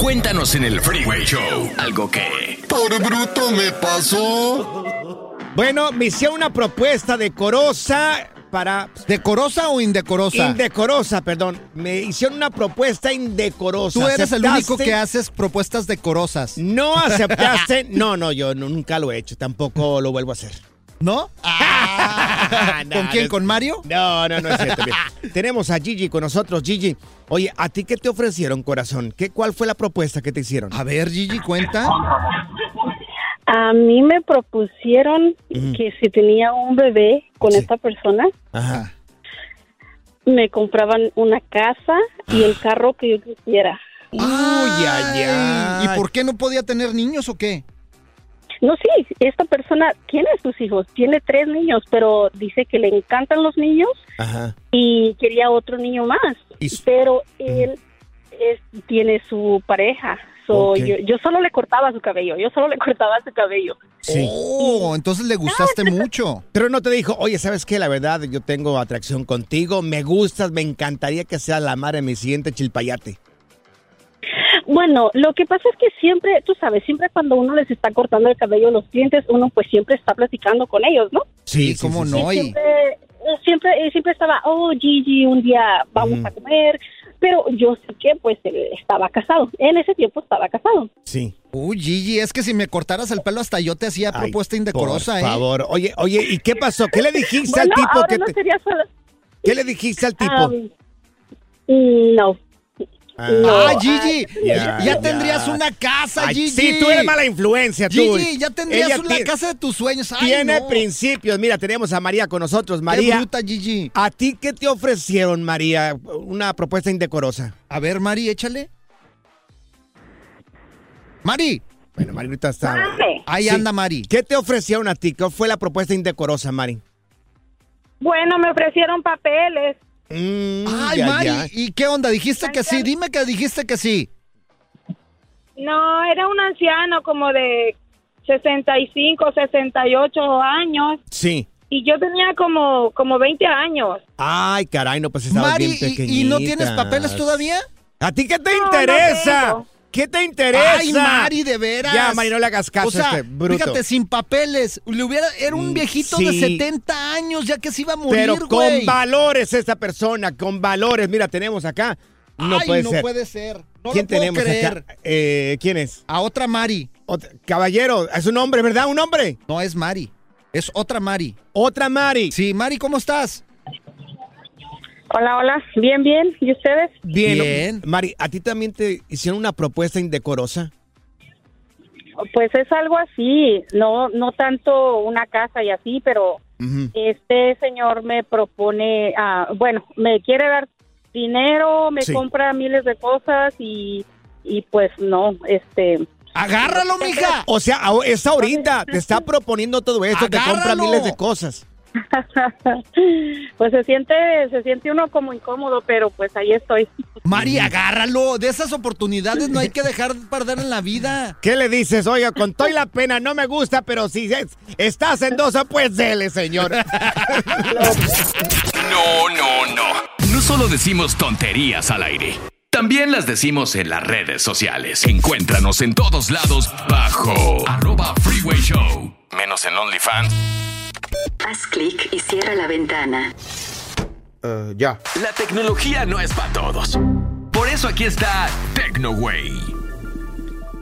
Cuéntanos en el Freeway Show algo que... Por bruto me pasó. Bueno, me hicieron una propuesta decorosa para... ¿Decorosa o indecorosa? Indecorosa, perdón. Me hicieron una propuesta indecorosa. Tú eres el único que haces propuestas decorosas. No aceptaste. No, no, yo nunca lo he hecho. Tampoco lo vuelvo a hacer. ¿No? ¿Con quién? ¿Con Mario? No, no, no es cierto. Tenemos a Gigi con nosotros. Gigi, oye, ¿a ti qué te ofrecieron, corazón? ¿Qué, ¿Cuál fue la propuesta que te hicieron? A ver, Gigi, cuenta. A mí me propusieron que si tenía un bebé con esta persona, Ajá. me compraban una casa y el carro que yo quisiera. Uy, ay, ay. ¿Y por qué no podía tener niños o qué? No, sí, esta persona tiene sus hijos, tiene tres niños, pero dice que le encantan los niños Ajá. y quería otro niño más. Pero él es- tiene su pareja. Yo, yo solo le cortaba su cabello, yo solo le cortaba su cabello. Oh, entonces le gustaste mucho. Pero no te dijo, oye, ¿sabes qué? La verdad, yo tengo atracción contigo, me gustas, me encantaría que sea la madre de mi siguiente chilpayate. Bueno, lo que pasa es que siempre, tú sabes, siempre cuando uno les está cortando el cabello a los clientes, uno pues siempre está platicando con ellos, ¿no? Sí, cómo no. Y siempre, siempre, estaba, oh, Gigi, un día vamos Mm. a comer, pero yo sé que pues él estaba casado, en ese tiempo estaba casado. Sí. Uy, Gigi, es que si me cortaras el pelo hasta yo te hacía propuesta indecorosa, Por ¿eh? favor. Oye, oye, ¿y qué pasó? ¿Qué le dijiste Bueno, al tipo ahora que no te... sería solo... ¿Qué le dijiste al tipo? Um, no. Ah, Gigi, ya, tendrías una casa, Ay, Gigi. sí, tú eres mala influencia, tú. Gigi, ya tendrías Ella una casa de tus sueños. Ay, Tiene no. principios. Mira, tenemos a María con nosotros. María. bruta, Gigi. ¿A ti qué te ofrecieron, María? Una propuesta indecorosa. A ver, Mari, échale. Mari. Bueno, Mari ahorita está. Ahí Sí. anda Mari. ¿Qué te ofrecieron a ti? ¿Qué fue la propuesta indecorosa, Mari? Bueno, me ofrecieron papeles. Ay, ya, Mari, ya. ¿y qué onda? ¿Dijiste que sí? Dime que dijiste que sí. No, era un anciano como de 65, 68 años Sí. y yo tenía como como 20 años. Ay, caray, no, pues estabas Mari, bien ¿y- pequeñita. ¿y no tienes papeles todavía? ¿A ti qué te No, no interesa? tengo. ¿Qué te interesa? Ay, Mari, de veras. Ya, Mari, no le hagas caso O sea, este bruto. fíjate, sin papeles. Le hubiera, era un Mm, viejito de sí. 70 años, ya que se iba a morir, Pero con valores esta persona, con valores. Mira, tenemos acá. No Ay, puede no ser. puede ser. No ¿Quién lo puedo tenemos creer. acá? Eh, ¿Quién es? A otra Mari. Caballero, es un hombre, ¿verdad? ¿Un hombre? No, es Mari. Es otra Mari. ¿Otra Mari? Sí, Mari, ¿cómo estás? Hola, hola. Bien, bien. ¿Y ustedes? Bien. Bien. Mari, ¿a ti también te hicieron una propuesta indecorosa? Pues es algo así. No, no tanto una casa y así, pero este señor me propone, ah, bueno, me quiere dar dinero, me Sí. compra miles de cosas y, y pues no, este. Agárralo, mija. O sea, es ahorita, te está proponiendo todo esto, te compra miles de cosas. pues se siente, se siente uno como incómodo, pero pues ahí estoy. Mari, agárralo. De esas oportunidades no hay que dejar perder en la vida. ¿Qué le dices? Oiga, con toda la pena, no me gusta, pero si es- estás endosa, pues dele, señor. No, no, no. No solo decimos tonterías al aire. También las decimos en las redes sociales. Encuéntranos en todos lados bajo arroba freeway show. Menos en OnlyFans. Haz clic y cierra la ventana. ya. La tecnología no es para todos. Por eso aquí está TecnoWay.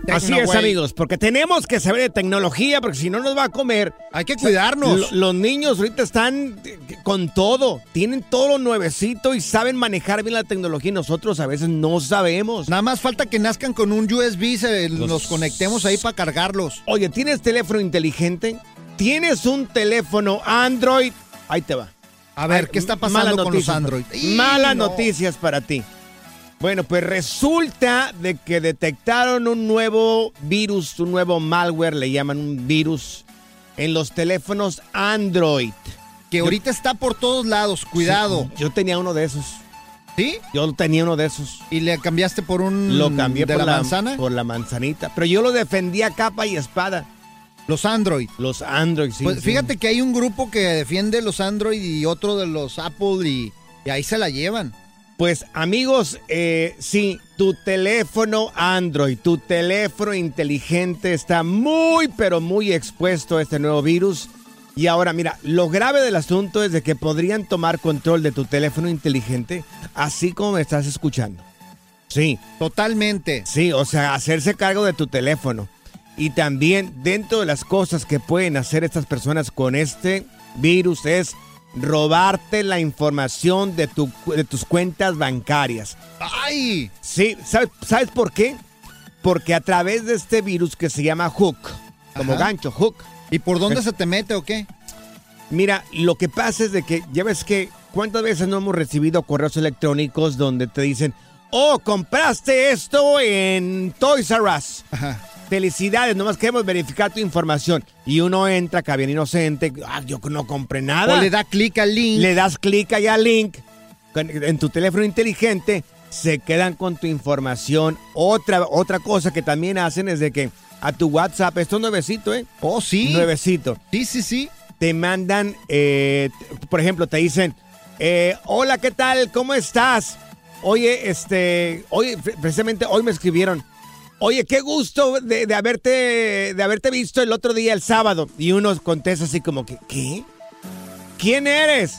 Así es, amigos, porque tenemos que saber de tecnología, porque si no nos va a comer. Hay que cuidarnos. Lo- los niños ahorita están eh, con todo, tienen todo lo nuevecito y saben manejar bien la tecnología y nosotros a veces no sabemos. Nada más falta que nazcan con un USB, se los conectemos ahí para cargarlos. Oye, ¿tienes teléfono inteligente? ¿Tienes un teléfono Android? Ahí te va. A ver, Ay, ¿qué está malas pasando con los. Android? Malas no. noticias para ti. Bueno, pues resulta de que detectaron un nuevo virus, un nuevo malware, le llaman un virus, en los teléfonos Android. Que ahorita está por todos lados, cuidado. Sí, yo tenía uno de esos. ¿Sí? Yo tenía uno de esos. ¿Y le cambiaste por un Lo cambié de por la, manzana? Por la manzanita. Pero yo lo defendía capa y espada. Los Android. Los Android, sí. pues sí. fíjate que hay un grupo que defiende los Android y otro de los Apple y, y ahí se la llevan. Pues amigos, eh, sí, tu teléfono Android, tu teléfono inteligente está muy, pero muy expuesto a este nuevo virus. Y ahora, mira, lo grave del asunto es de que podrían tomar control de tu teléfono inteligente, así como me estás escuchando. Sí. Totalmente. Sí, o sea, hacerse cargo de tu teléfono. Y también dentro de las cosas que pueden hacer estas personas con este virus es robarte la información de, tu, de tus cuentas bancarias. ¡Ay! Sí, ¿sabes, ¿sabes por qué? Porque a través de este virus que se llama Hook, como Ajá. gancho, Hook. ¿Y por dónde se te mete o qué? Mira, lo que pasa es de que ya ves que cuántas veces no hemos recibido correos electrónicos donde te dicen, oh, compraste esto en Toys R Us. Felicidades, nomás queremos verificar tu información. Y uno entra, acá bien inocente, ah, yo no compré nada. O le da clic al link. Le das clic allá al link en tu teléfono inteligente, se quedan con tu información. Otra, otra cosa que también hacen es de que a tu WhatsApp, esto es nuevecito, ¿eh? Oh, sí. Nuevecito. Sí, sí, sí. Te mandan, eh, por ejemplo, te dicen, eh, hola, ¿qué tal? ¿Cómo estás? Oye, este, pre- precisamente hoy me escribieron. Oye, qué gusto de, de haberte, de haberte visto el otro día, el sábado. Y uno contesta así como que, ¿qué? ¿Quién eres?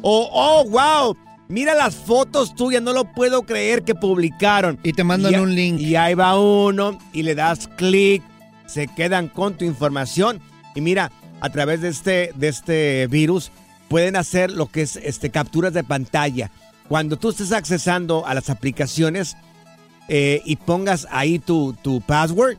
O, oh, wow, mira las fotos tuyas, no lo puedo creer que publicaron. Y te mandan Y un link. Y ahí va uno y le das clic, se quedan con tu información. Y mira, a través de este, de este virus pueden hacer lo que es este, capturas de pantalla. Cuando tú estés accesando a las aplicaciones eh, y pongas ahí tu, tu password,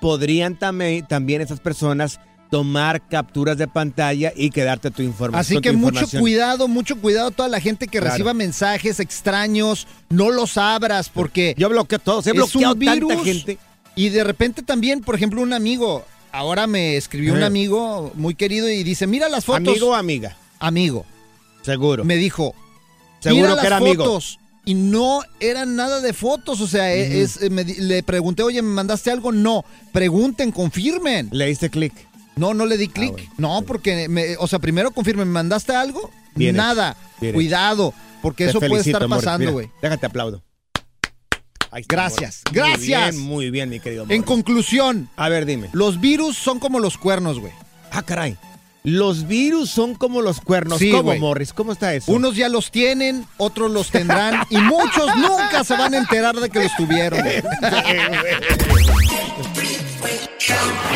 podrían también, también esas personas tomar capturas de pantalla y quedarte tu información. Así que mucho cuidado, mucho cuidado a toda la gente que Claro. reciba mensajes extraños, no los abras porque Yo bloqueo todos, he es bloqueado un virus tanta gente. y de repente también, por ejemplo, un amigo, ahora me escribió un amigo muy querido y dice, mira las fotos. ¿Amigo o amiga? Amigo. Seguro. Me dijo, Seguro mira que las era amigo. Y no eran nada de fotos, o sea, e- es, eh, me le pregunté, oye, ¿me mandaste algo? No, pregunten, confirmen. ¿Le diste clic? No, no le di clic. no, porque, me- o sea, primero confirmen, ¿me mandaste algo? Bien Nada. bien. Cuidado, porque Te eso puede estar amor. pasando, güey. Déjate aplaudo. Gracias, Muy gracias. bien, muy bien, mi querido En conclusión. A ver, dime. Los virus son como los cuernos, güey. Ah, caray. Los virus son como los cuernos. Sí, ¿Cómo, güey. Morris? ¿Cómo está eso? Unos ya los tienen, otros los tendrán y muchos nunca se van a enterar de que los tuvieron.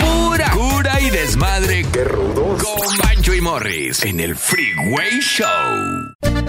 Pura cura y desmadre. Qué rudos. Con Bancho y Morris en el Freeway Show.